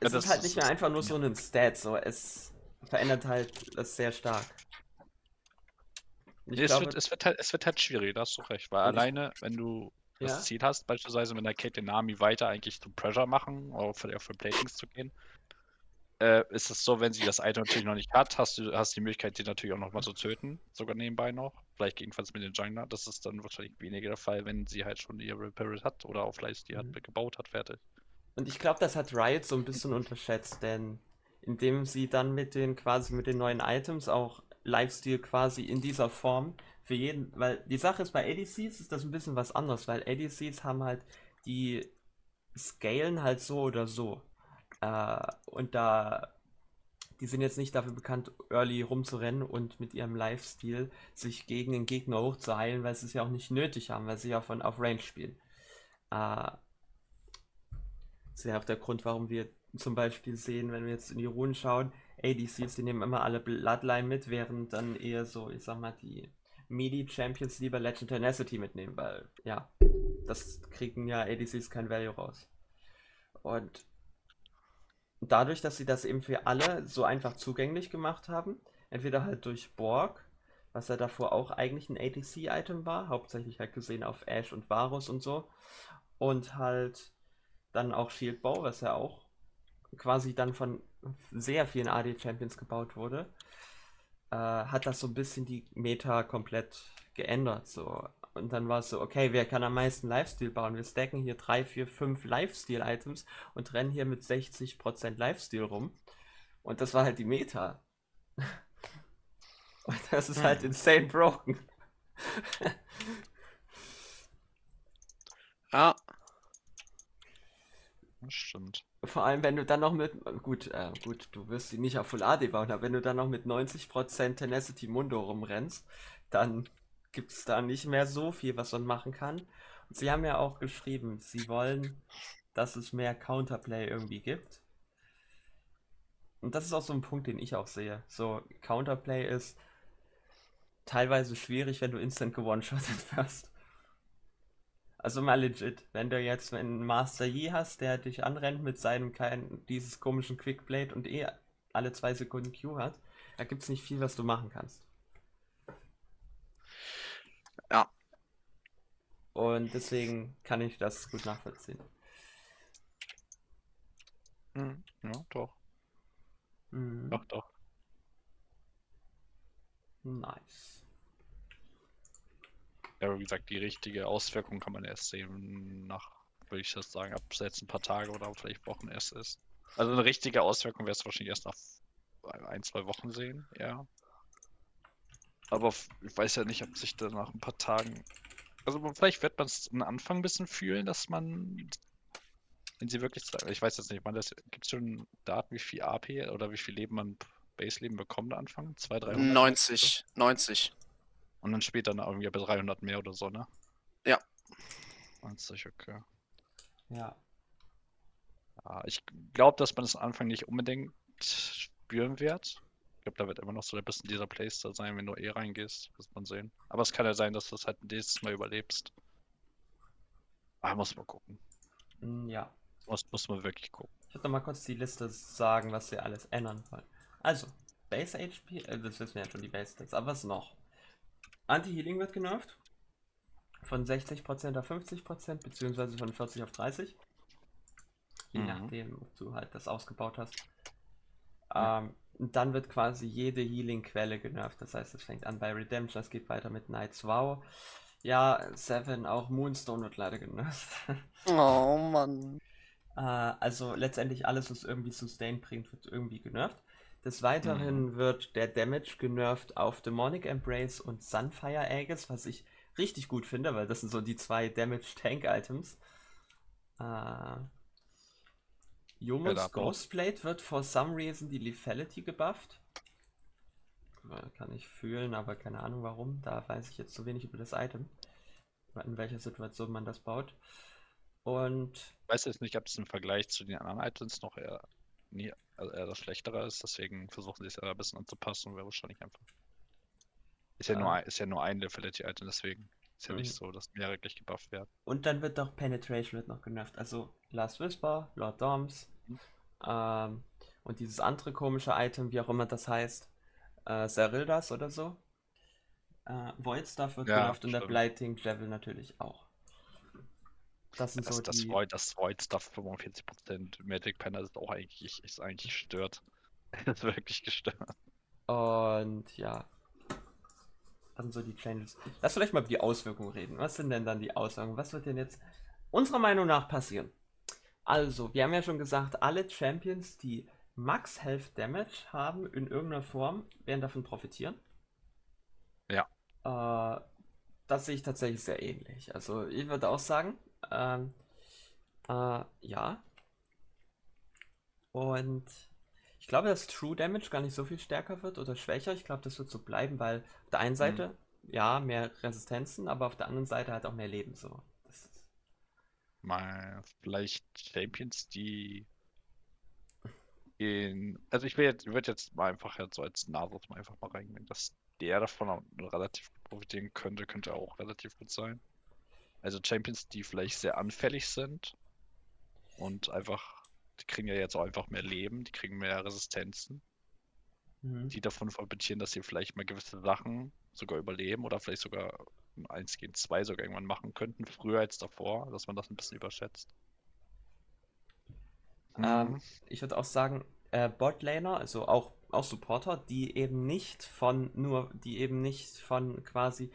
Ja, es das ist halt nicht mehr einfach nur so ein Stat, so es verändert halt das sehr stark. Nee, es, glaube, wird, es, wird halt, es wird halt schwierig, da hast du recht. Weil alleine, wenn du das ja, Ziel hast, beispielsweise mit der Kate Nami weiter eigentlich zu Pressure machen oder vielleicht auch für Platings zu gehen, äh, ist es so, wenn sie das Item natürlich noch nicht hat, hast du hast die Möglichkeit, die natürlich auch nochmal zu töten, sogar nebenbei noch. Vielleicht gegenfalls mit den Jungler. Das ist dann wahrscheinlich weniger der Fall, wenn sie halt schon ihre Repair hat oder auf Lifesteal Mhm. hat, gebaut hat, fertig. und ich glaube, das hat Riot so ein bisschen unterschätzt, denn indem sie dann mit den quasi mit den neuen Items auch Lifesteal quasi in dieser Form für jeden, weil die Sache ist bei ADCs ist das ein bisschen was anderes, weil ADCs haben halt die scalen halt so oder so. Äh, und da die sind jetzt nicht dafür bekannt, early rumzurennen und mit ihrem Lifesteal sich gegen den Gegner hochzuheilen, weil sie es ja auch nicht nötig haben, weil sie ja von auf Range spielen. Äh, das ist ja auch der Grund, warum wir zum Beispiel sehen, wenn wir jetzt in die Runen schauen, ADCs, die nehmen immer alle Bloodline mit, während dann eher so, ich sag mal, die Midi-Champions lieber Legend Tenacity mitnehmen, weil, ja, das kriegen ja ADCs kein Value raus. Und dadurch, dass sie das eben für alle so einfach zugänglich gemacht haben, entweder halt durch Borg, was ja davor auch eigentlich ein ADC-Item war, hauptsächlich halt gesehen auf Ash und Varus und so, und halt dann auch Shield Bow, was ja auch quasi dann von sehr vielen AD-Champions gebaut wurde, äh, hat das so ein bisschen die Meta komplett geändert. So. Und dann war es so, okay, wer kann am meisten Lifesteal bauen? Wir stacken hier 3, 4, 5 Lifesteal-Items und rennen hier mit 60% Lifesteal rum. Und das war halt die Meta. Und das ist halt Hm. insane broken. Ja, Das stimmt. Vor allem, wenn du dann noch mit, gut, äh, gut, du wirst sie nicht auf Full AD bauen, aber wenn du dann noch mit 90% Tenacity Mundo rumrennst, dann gibt es da nicht mehr so viel, was man machen kann. Und sie haben ja auch geschrieben, sie wollen, dass es mehr Counterplay irgendwie gibt. Und das ist auch so ein Punkt, den ich auch sehe. So, Counterplay ist teilweise schwierig, wenn du instant gewone-shottet wirst. Also mal legit, wenn du jetzt einen Master Yi hast, der dich anrennt mit seinem kein, dieses komischen Quickblade und eh alle zwei Sekunden Q hat, da gibt's nicht viel, was du machen kannst. Ja. Und deswegen kann ich das gut nachvollziehen. Mhm. Ja, doch. Mhm. Doch, doch. Nice. Ja, aber wie gesagt, die richtige Auswirkung kann man erst sehen nach, würde ich das sagen, ab jetzt ein paar Tage oder vielleicht Wochen erst ist. Also eine richtige Auswirkung wirst du wahrscheinlich erst nach ein, zwei Wochen sehen, ja. Aber ich weiß ja nicht, ob sich dann nach ein paar Tagen. Also vielleicht wird man es am Anfang ein bisschen fühlen, dass man, wenn sie wirklich sagen, ich weiß jetzt nicht, man das gibt es schon Daten, wie viel AP oder wie viel Leben man Base-Leben bekommt am Anfang? 200, 300? 90, 90. Und dann später irgendwie bei 300 mehr oder so, ne? Ja. 90, okay. Ja. Ja, ich glaube, dass man es am Anfang nicht unbedingt spüren wird. Ich glaube, da wird immer noch so ein bisschen dieser Playster sein, wenn du eh reingehst, wird man sehen. Aber es kann ja sein, dass du es halt nächstes Mal überlebst. Ah, muss man gucken. Mm, Ja. Muss, muss man wirklich gucken. Ich würde mal kurz die Liste sagen, was wir alles ändern wollen. Also, Base HP, äh, das wissen wir ja schon, die Base Stats, aber was noch? Anti-Healing wird genervt. Von 60% auf 50%, beziehungsweise von 40 auf 30. Je Mhm. nachdem, ob du halt das ausgebaut hast. Ähm, und dann wird quasi jede Healing-Quelle genervt. Das heißt, es fängt an bei Redemption, es geht weiter mit Night's Vow. Ja, Seven, auch Moonstone wird leider genervt. Oh Mann. Äh, also letztendlich alles, was irgendwie Sustain bringt, wird irgendwie genervt. Des Weiteren wird der Damage genervt auf Demonic Embrace und Sunfire Aegis, was ich richtig gut finde, weil das sind so die zwei Damage Tank Items. Äh, Da- Ghostblade wird for some reason die Lethality gebufft. kann ich fühlen, aber keine Ahnung warum. Da weiß ich jetzt zu wenig über das Item. In welcher Situation man das baut. Und Ich weiß jetzt nicht, ob es im Vergleich zu den anderen Items noch eher, nie, also eher das Schlechtere ist, deswegen versuchen sie es ein bisschen anzupassen und wäre wahrscheinlich einfach. Ist ja, Ja. nur, ein- ist ja nur ein Levelity-Item, deswegen ist ja Mhm. nicht so, dass mehrere gleich gebufft werden. Und dann wird doch Penetration wird noch genervt. Also Last Whisper, Lord Doms Mhm. ähm, und dieses andere komische Item, wie auch immer das heißt, äh, Serildas oder so. Äh, Void Stuff wird Ja, genervt und der. Blighting Javel natürlich auch. Das sind Das, so das die. Void, das Void Stuff 45% Magic Pen ist auch eigentlich, ist eigentlich gestört. ist wirklich gestört. Und ja. Das sind so die Changes. Lass vielleicht mal über die Auswirkungen reden. Was sind denn dann die Auswirkungen? Was wird denn jetzt unserer Meinung nach passieren? Also, wir haben ja schon gesagt, alle Champions, die Max Health Damage haben in irgendeiner Form, werden davon profitieren. Ja. Äh, das sehe ich tatsächlich sehr ähnlich. Also, ich würde auch sagen, ähm, äh, ja. Und ich glaube, dass True Damage gar nicht so viel stärker wird oder schwächer. Ich glaube, das wird so bleiben, weil auf der einen Seite, ja, mehr Resistenzen, aber auf der anderen Seite halt auch mehr Leben so. Mal vielleicht Champions, die in, also ich will jetzt, würde jetzt mal einfach jetzt so als Nasus mal einfach mal reingehen, dass der davon auch relativ gut profitieren könnte, könnte auch relativ gut sein. Also Champions, die vielleicht sehr anfällig sind und einfach, die kriegen ja jetzt auch einfach mehr Leben, die kriegen mehr Resistenzen, mhm. die davon profitieren, dass sie vielleicht mal gewisse Sachen sogar überleben oder vielleicht sogar 1 gegen 2 sogar irgendwann machen könnten, früher als davor, dass man das ein bisschen überschätzt. Ähm, Mhm. ich würde auch sagen, äh, Botlaner, also auch, auch Supporter, die eben nicht von nur, die eben nicht von quasi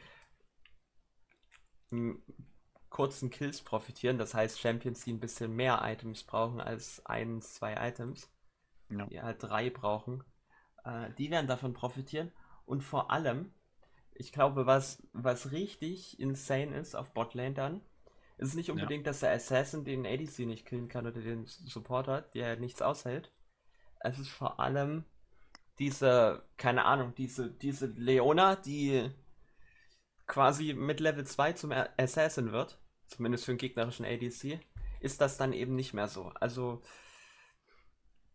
kurzen Kills profitieren. Das heißt, Champions, die ein bisschen mehr Items brauchen als eins, zwei Items, Ja. die halt drei brauchen, äh, die werden davon profitieren. Und vor allem, ich glaube, was, was richtig insane ist auf Botlane dann, ist nicht unbedingt, dass der Assassin den ADC nicht killen kann oder den Supporter, der nichts aushält. Es ist vor allem diese, keine Ahnung, diese, diese Leona, die quasi mit Level 2 zum Assassin wird, zumindest für den gegnerischen ADC, ist das dann eben nicht mehr so. Also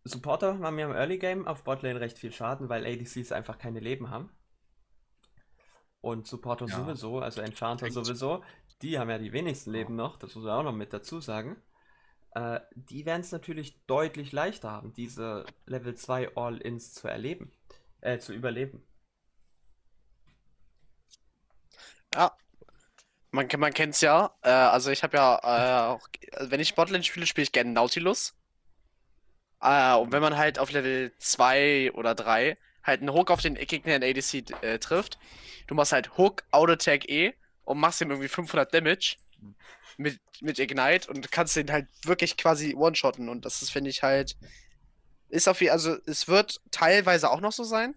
Supporter machen mir im Early Game auf Botlane recht viel Schaden, weil ADCs einfach keine Leben haben. Und Supporter Ja. sowieso, also Enchanter sowieso, die haben ja die wenigsten Leben noch, das muss man auch noch mit dazu sagen. Äh, die werden es natürlich deutlich leichter haben, diese Level 2 All-Ins zu erleben, äh, zu überleben. Ja. Man, man kennt es ja. Äh, also ich habe ja äh, auch, also wenn ich Botlane spiele, spiele ich gerne Nautilus. Äh, und wenn man halt auf Level 2 oder 3 halt einen Hook auf den Gegner in ADC äh, trifft, du machst halt Hook, Auto-Attack E und machst ihm irgendwie 500 Damage mit, mit Ignite und kannst den halt wirklich quasi one-shotten und das ist, finde ich halt, ist auf jeden also es wird teilweise auch noch so sein,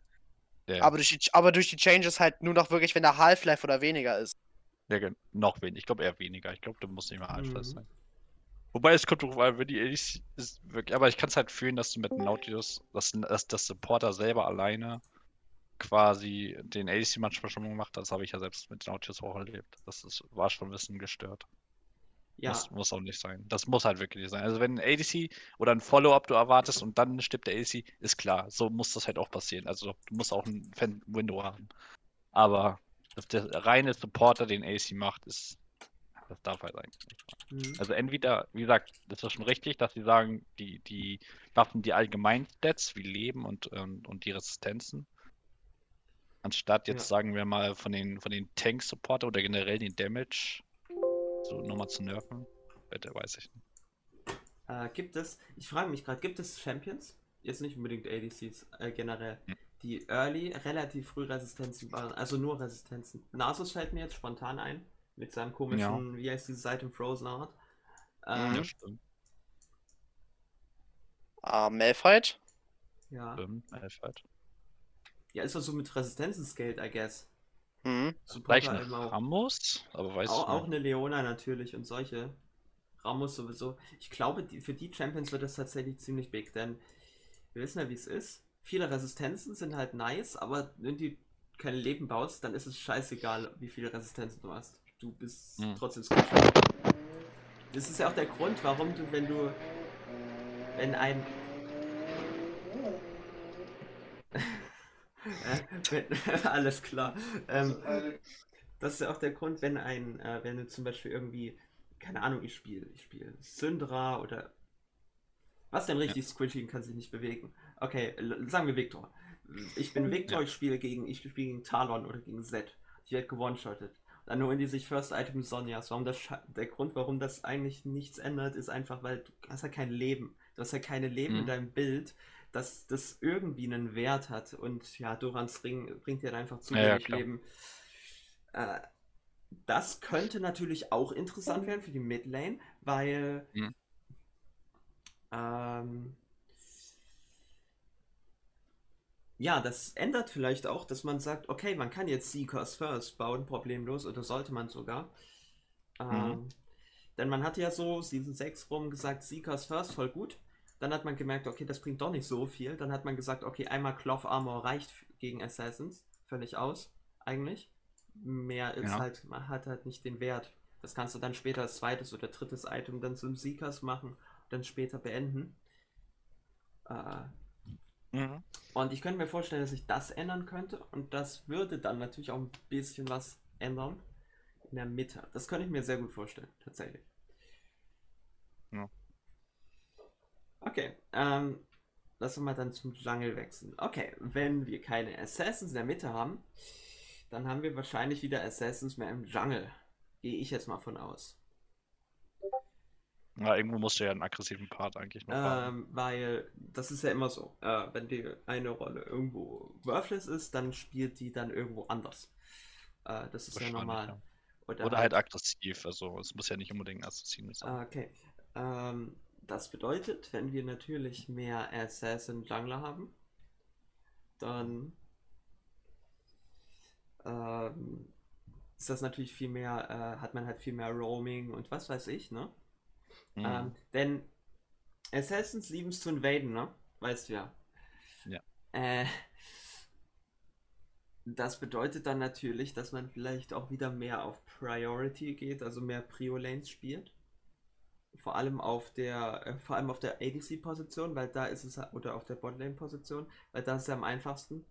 Ja, aber durch die, aber durch die Changes halt nur noch wirklich, wenn der Half-Life oder weniger ist. ja, noch weniger. Ich glaube eher weniger. Ich glaube, du musst nicht mehr Half-Life Mhm. sein. Wobei es kommt drauf an, wenn die ADC ist wirklich. Aber ich kann es halt fühlen, dass du mit dem Nautilus, dass, dass das Supporter selber alleine quasi den ADC manchmal schon macht. Das habe ich ja selbst mit Nautilus auch erlebt. Das ist, war schon ein bisschen gestört. Ja, Muss, muss auch nicht sein. Das muss halt wirklich nicht sein. Also wenn ein ADC oder ein Follow-up du erwartest und dann stirbt der ADC, ist klar. So muss das halt auch passieren. Also du musst auch ein Fan-Window haben. Aber dass der reine Supporter den ADC macht, ist. Das darf halt eigentlich nicht. Mhm. Also entweder, wie gesagt, das ist schon richtig, dass sie sagen, die, die buffen die allgemeinen Stats wie Leben und, ähm, und die Resistenzen. Anstatt jetzt, Ja. sagen wir mal, von den, von den Tank-Supporter oder generell den Damage so nochmal zu nerven. Bitte, weiß ich nicht. Äh, gibt es, ich frage mich gerade, gibt es Champions, jetzt nicht unbedingt ADCs, äh, generell, Hm. die early relativ früh Resistenzen waren, also nur Resistenzen. Nasus fällt mir jetzt spontan ein, mit seinem komischen, wie heißt diese Seite im Frozen Art? Ähm, Ja, stimmt. Ah, Malphite? ja. Stimmt, Malphite. ja, ist doch so mit Resistenzen scaled, I guess. Mhm. Vielleicht Supporter ein. Ramos, aber weiß Auch, ich auch nicht. eine Leona natürlich und solche. Ramos sowieso. Ich glaube, die, für die Champions wird das tatsächlich ziemlich big, denn wir wissen ja, wie es ist. viele Resistenzen sind halt nice, aber wenn du kein Leben baust, dann ist es scheißegal, wie viele Resistenzen du hast. Du bist Hm. trotzdem squishy. Das ist ja auch der Grund, warum du, wenn du, wenn ein, Äh, alles klar. Ähm, das ist ja auch der Grund, wenn ein, äh, wenn du zum Beispiel irgendwie, keine Ahnung, ich spiele, ich spiele Syndra oder was denn richtig squishy und kann sich nicht bewegen. Okay, sagen wir Victor. Ich bin Victor, Ja. ich spiele gegen, ich spiele gegen Talon oder gegen Zed. Ich werde gewone-shottet. Dann holen die sich First Item Sonjas. Warum das der Grund, warum das eigentlich nichts ändert, ist einfach, weil du hast ja kein Leben. Du hast ja keine Leben in Mhm. deinem Bild, dass das irgendwie einen Wert hat. Und ja, Dorans Ring bringt dir dann einfach zu Ja, ja, wenig klar. Leben. Äh, das könnte natürlich auch interessant werden für die Midlane, weil Mhm. ähm, ja, das ändert vielleicht auch, dass man sagt, okay, man kann jetzt Seekers First bauen, problemlos, oder sollte man sogar. Ähm, Denn man hatte ja so Season 6 rum gesagt, Seekers First, voll gut. Dann hat man gemerkt, okay, das bringt doch nicht so viel. Dann hat man gesagt, okay, einmal Cloth Armor reicht gegen Assassins. Völlig aus, eigentlich. Mehr ist Ja. halt, man hat halt nicht den Wert. Das kannst du dann später als zweites oder drittes Item dann zum Seekers machen, dann später beenden. Äh, Mhm. und ich könnte mir vorstellen, dass sich das ändern könnte. Und das würde dann natürlich auch ein bisschen was ändern in der Mitte. Das könnte ich mir sehr gut vorstellen, tatsächlich. Ja. Okay, ähm, lassen wir mal dann zum Jungle wechseln. Okay, wenn wir keine Assassins in der Mitte haben, dann haben wir wahrscheinlich wieder Assassins mehr im Jungle. Gehe ich jetzt mal von aus. Ja, irgendwo musst du ja einen aggressiven Part eigentlich noch haben. Ähm, weil das ist ja immer so. Äh, wenn die eine Rolle irgendwo worthless ist, dann spielt die dann irgendwo anders. Äh, das ist ja normal. ja. Oder, Oder halt aggressiv, also es muss ja nicht unbedingt Assassin sein. Ah, Okay. Ähm, das bedeutet, wenn wir natürlich mehr Assassin Jungler haben, dann ähm, ist das natürlich viel mehr, äh, hat man halt viel mehr Roaming und was weiß ich, ne? Mhm. Ähm, denn Assassins lieben es zu invaden, ne? Weißt du ja. Ja. Äh, das bedeutet dann natürlich, dass man vielleicht auch wieder mehr auf Priority geht, also mehr Prio-Lanes spielt. Vor allem auf der, äh, vor allem auf der ADC-Position, weil da ist es, oder auf der Botlane-Position, weil da ist es ja am einfachsten.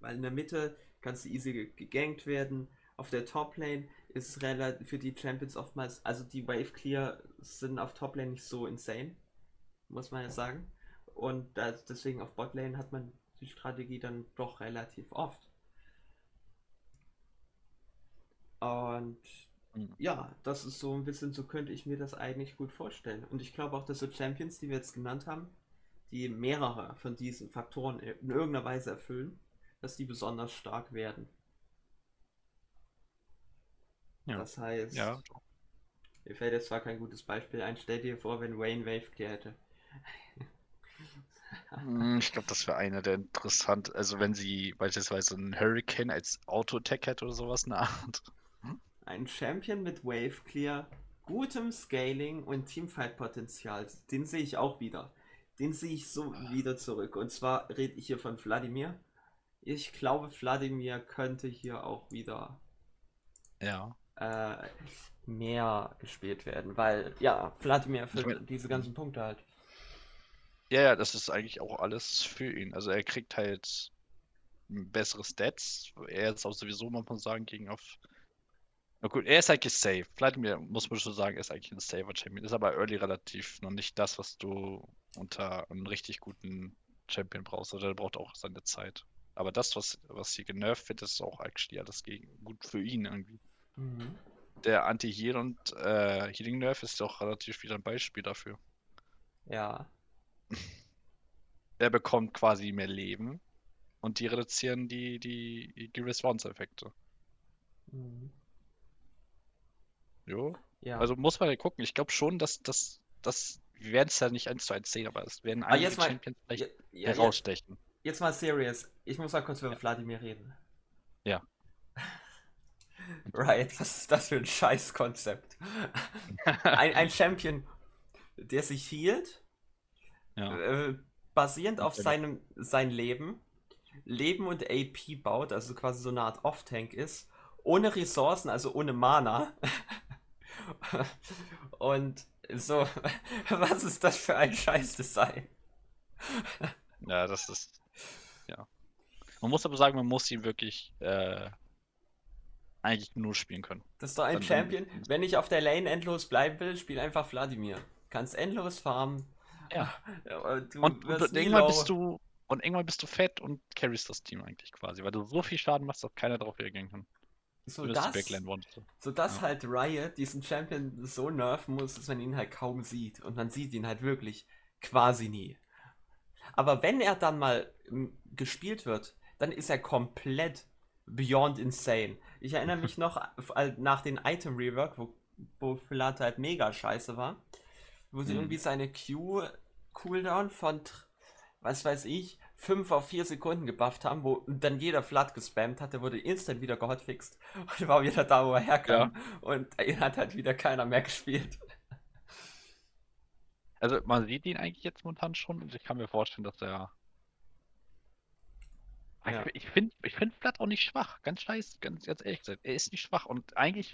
Weil in der Mitte kannst du easy ge- gegankt werden. Auf der Top-Lane ist relativ für die Champions oftmals, also die Wave Clear sind auf Top-Lane nicht so insane, muss man ja sagen. Und da, deswegen auf Bot-Lane hat man die Strategie dann doch relativ oft. Und Mhm. ja, das ist so ein bisschen, so könnte ich mir das eigentlich gut vorstellen. Und ich glaube auch, dass so Champions, die wir jetzt genannt haben, die mehrere von diesen Faktoren in irgendeiner Weise erfüllen, dass die besonders stark werden. Ja. Das heißt, Ja, mir fällt jetzt zwar kein gutes Beispiel ein, stell dir vor, wenn Wayne Wave Clear hätte. Mm, Ich glaube, das wäre einer der interessant. Also wenn sie beispielsweise einen Hurricane als Auto-Attack hätte oder sowas in der Art. Ein Champion mit Wave Clear, gutem Scaling und Teamfight-Potenzial, den sehe ich auch wieder. Den sehe ich so wieder zurück. Und zwar rede ich hier von Wladimir. Ich glaube, Wladimir könnte hier auch wieder Ja. Äh, mehr gespielt werden, weil ja, erfüllt Ich mein- diese ganzen Punkte halt. Ja, ja, das ist eigentlich auch alles für ihn. Also er kriegt halt bessere Stats. Er ist auch sowieso, muss man sagen, gegen auf. Na gut, er ist eigentlich safe. Vladimir muss man schon sagen, ist eigentlich ein safer Champion. Ist aber early relativ noch nicht das, was du unter einem richtig guten Champion brauchst. Oder der braucht auch seine Zeit. Aber das, was, was hier genervt wird, ist auch actually alles gegen, gut für ihn irgendwie. Mhm. Der Anti-Heal und äh, Healing Nerf ist auch relativ wieder ein Beispiel dafür. Ja, Er bekommt quasi mehr Leben und die reduzieren die, die, die Response-Effekte. mhm. Jo. ja. Also muss man ja gucken. Ich glaube schon, dass das, das, wir werden es ja nicht eins zu eins sehen, aber es werden Aber einige jetzt mal- Champions vielleicht Ja, ja, jetzt, herausstechen. jetzt mal serious. Ich muss mal kurz über Wladimir reden. Ja. Right, was ist das für ein Scheißkonzept? ein, ein Champion, der sich healt, Ja. äh, basierend auf seinem sein Leben, Leben und AP baut, also quasi so eine Art Off-Tank ist, ohne Ressourcen, also ohne Mana. Und so, was ist das für ein Scheiß-Design? Ja, das ist. Ja. Man muss aber sagen, man muss ihn wirklich äh, eigentlich nur spielen können. Das ist doch ein Dann- Champion. Wenn ich auf der Lane endlos bleiben will, spiel einfach Wladimir. Kannst endlos farmen. Ja. Du Und, und nie irgendwann low. bist du. Und irgendwann bist du fett und carries das Team eigentlich quasi, weil du so viel Schaden machst, dass keiner darauf reagieren kann. so Du das, die Backline One. So. so dass Ja. halt Riot diesen Champion so nerven muss, dass man ihn halt kaum sieht. Und man sieht ihn halt wirklich quasi nie. Aber wenn er dann mal ähm, gespielt wird, dann ist er komplett beyond insane. Ich erinnere mich noch äh, nach den Item Rework, wo, wo Philat halt mega scheiße war, wo sie Mhm. irgendwie seine Q Cooldown von, tr- was weiß ich, 5 auf 4 Sekunden gebufft haben, wo dann jeder Flat gespammt hat, der wurde instant wieder gehotfixt und war wieder da, wo er herkam. Und ihn hat halt wieder keiner mehr gespielt. Also man sieht ihn eigentlich jetzt momentan schon und ich kann mir vorstellen, dass er. Ja. Ich, ich finde ich find Vlad auch nicht schwach, ganz scheiße, ganz, ganz ehrlich gesagt. Er ist nicht schwach und eigentlich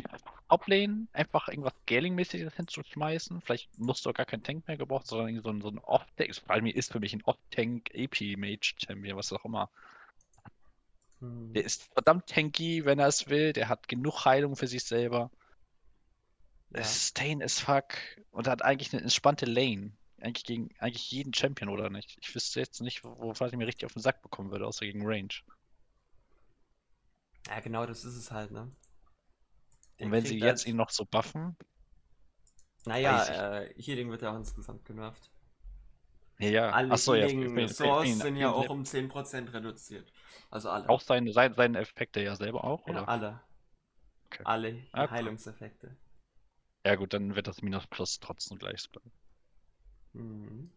Toplane einfach irgendwas Scaling-mäßiges hinzuschmeißen. Vielleicht musst du auch gar keinen Tank mehr gebraucht, sondern irgendwie so ein, so ein Off-Tank. Vor allem ist für mich ein Off-Tank AP-Mage-Champion, was auch immer. Hm. Der ist verdammt tanky, wenn er es will. Der hat genug Heilung für sich selber. Ja. Stain as fuck und hat eigentlich eine entspannte Lane. Eigentlich gegen eigentlich jeden Champion, oder nicht? Ich wüsste jetzt nicht, wo wo Vladimir richtig auf den Sack bekommen würde, außer gegen Range. Ja, genau, das ist es halt, ne? Der Und wenn sie jetzt ihn noch so buffen, Naja, äh, Healing wird ja auch insgesamt genervt. ja, ja. Alle Achso, ja, Healing Source sind ja auch um 10% reduziert. Also alle. Auch seine, seine, seine Effekte ja selber auch, ja, oder? alle. Okay. Alle Ah. Heilungseffekte. Ja gut, dann wird das Minus Plus trotzdem gleich bleiben. Mhm.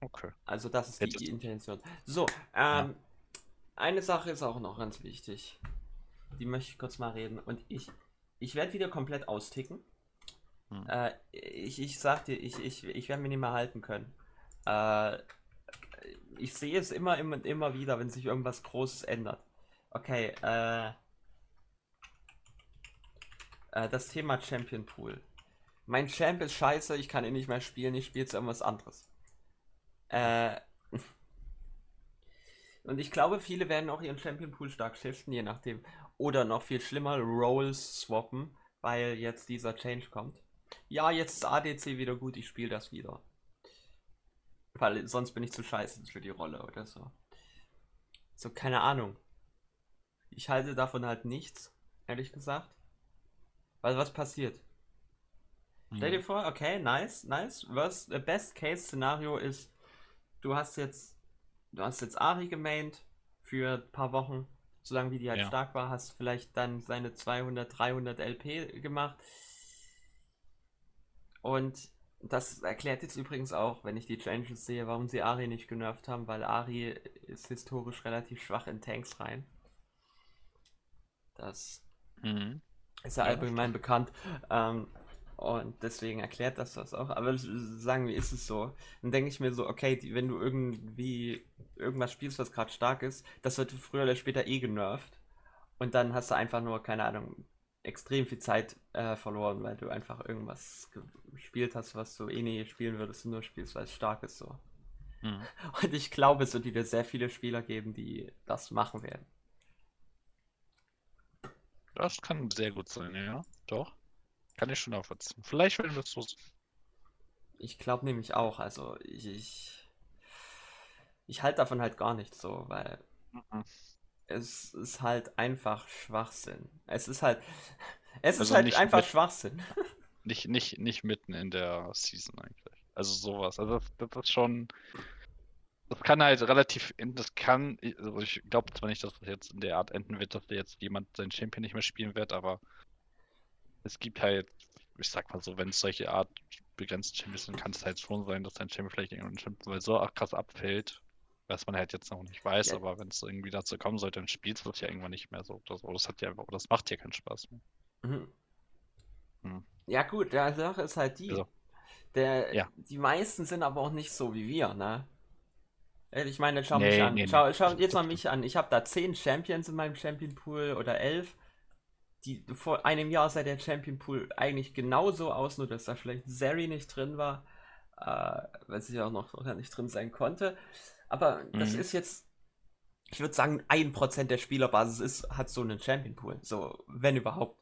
Okay. Also das ist Hättest die du- Intention. So, ähm, eine Sache ist auch noch ganz wichtig. Die möchte ich kurz mal reden. Und ich, ich werde wieder komplett austicken. Hm. Äh, ich, ich sag dir, ich, ich, ich werde mich nicht mehr halten können. Äh, ich sehe es immer, immer und immer wieder, wenn sich irgendwas Großes ändert. Okay, äh, äh, das Thema Champion Pool. Mein Champ ist scheiße, ich kann ihn nicht mehr spielen, ich spiele jetzt irgendwas anderes. Äh, und ich glaube, viele werden auch ihren Champion Pool stark shiften, je nachdem. Oder noch viel schlimmer, Roles swappen, weil jetzt dieser Change kommt. Ja, jetzt ist ADC wieder gut, ich spiele das wieder. Weil sonst bin ich zu scheiße für die Rolle oder so. So, keine Ahnung. Ich halte davon halt nichts, ehrlich gesagt. Weil was passiert? Stell dir vor, okay, nice, nice. Was, äh, Best Case Szenario ist, du hast jetzt, du hast jetzt Ari gemaint für ein paar Wochen, solange wie die halt Ja. stark war, hast vielleicht dann seine 200, 300 LP gemacht. Und das erklärt jetzt übrigens auch, wenn ich die Changes sehe, warum sie Ari nicht genervt haben, weil Ari ist historisch relativ schwach in Tanks rein. Das Mhm. Ist ja allgemein bekannt. Ähm, und deswegen erklärt das das auch. Aber sagen wir, ist es so. Dann denke ich mir so, okay, die, wenn du irgendwie irgendwas spielst, was gerade stark ist, das wird früher oder später eh genervt. Und dann hast du einfach nur, keine Ahnung, extrem viel Zeit äh, verloren, weil du einfach irgendwas gespielt hast, was du eh nie spielen würdest und nur spielst, weil es stark ist so. Mhm. Und ich glaube, es wird wieder sehr viele Spieler geben, die das machen werden. Das kann sehr gut sein, ja. Doch. Kann ich schon nachvollziehen. Vielleicht werden wir es so. Ich glaube nämlich auch, also ich, ich, ich halte davon halt gar nichts so, weil Mhm. es ist halt einfach Schwachsinn. Es ist halt, es ist Also halt nicht einfach mit- Schwachsinn. Nicht, nicht, nicht mitten in der Season eigentlich. Also sowas. Also das, das ist schon. Das kann halt relativ. Das kann. Also ich glaube zwar nicht, dass das jetzt in der Art enden wird, dass jetzt jemand seinen Champion nicht mehr spielen wird, aber es gibt halt, ich sag mal so, wenn es solche Art begrenzte Champions sind, kann es halt schon sein, dass dein Champion vielleicht weil so krass abfällt, was man halt jetzt noch nicht weiß, Ja. aber wenn es irgendwie dazu kommen sollte, dann spielst du das ja irgendwann nicht mehr so so. Das hat ja einfach, das macht ja keinen Spaß mehr. Mhm. Hm. Ja gut, der Sache ist halt die, Also. Der, Ja. Die meisten sind aber auch nicht so wie wir, ne? Äh, Ich meine, schau mich Nee, an. nee, schau, nee. schau jetzt mal mich an. Ich habe da 10 Champions in meinem Champion Pool oder 11. Die, vor einem Jahr sah der Champion Pool eigentlich genauso aus, nur dass da vielleicht Zeri nicht drin war, äh, weil sie ja auch noch noch nicht drin sein konnte. Aber das Mhm. ist jetzt, ich würde sagen, 1% der Spielerbasis ist, hat so einen Champion Pool. So, wenn überhaupt.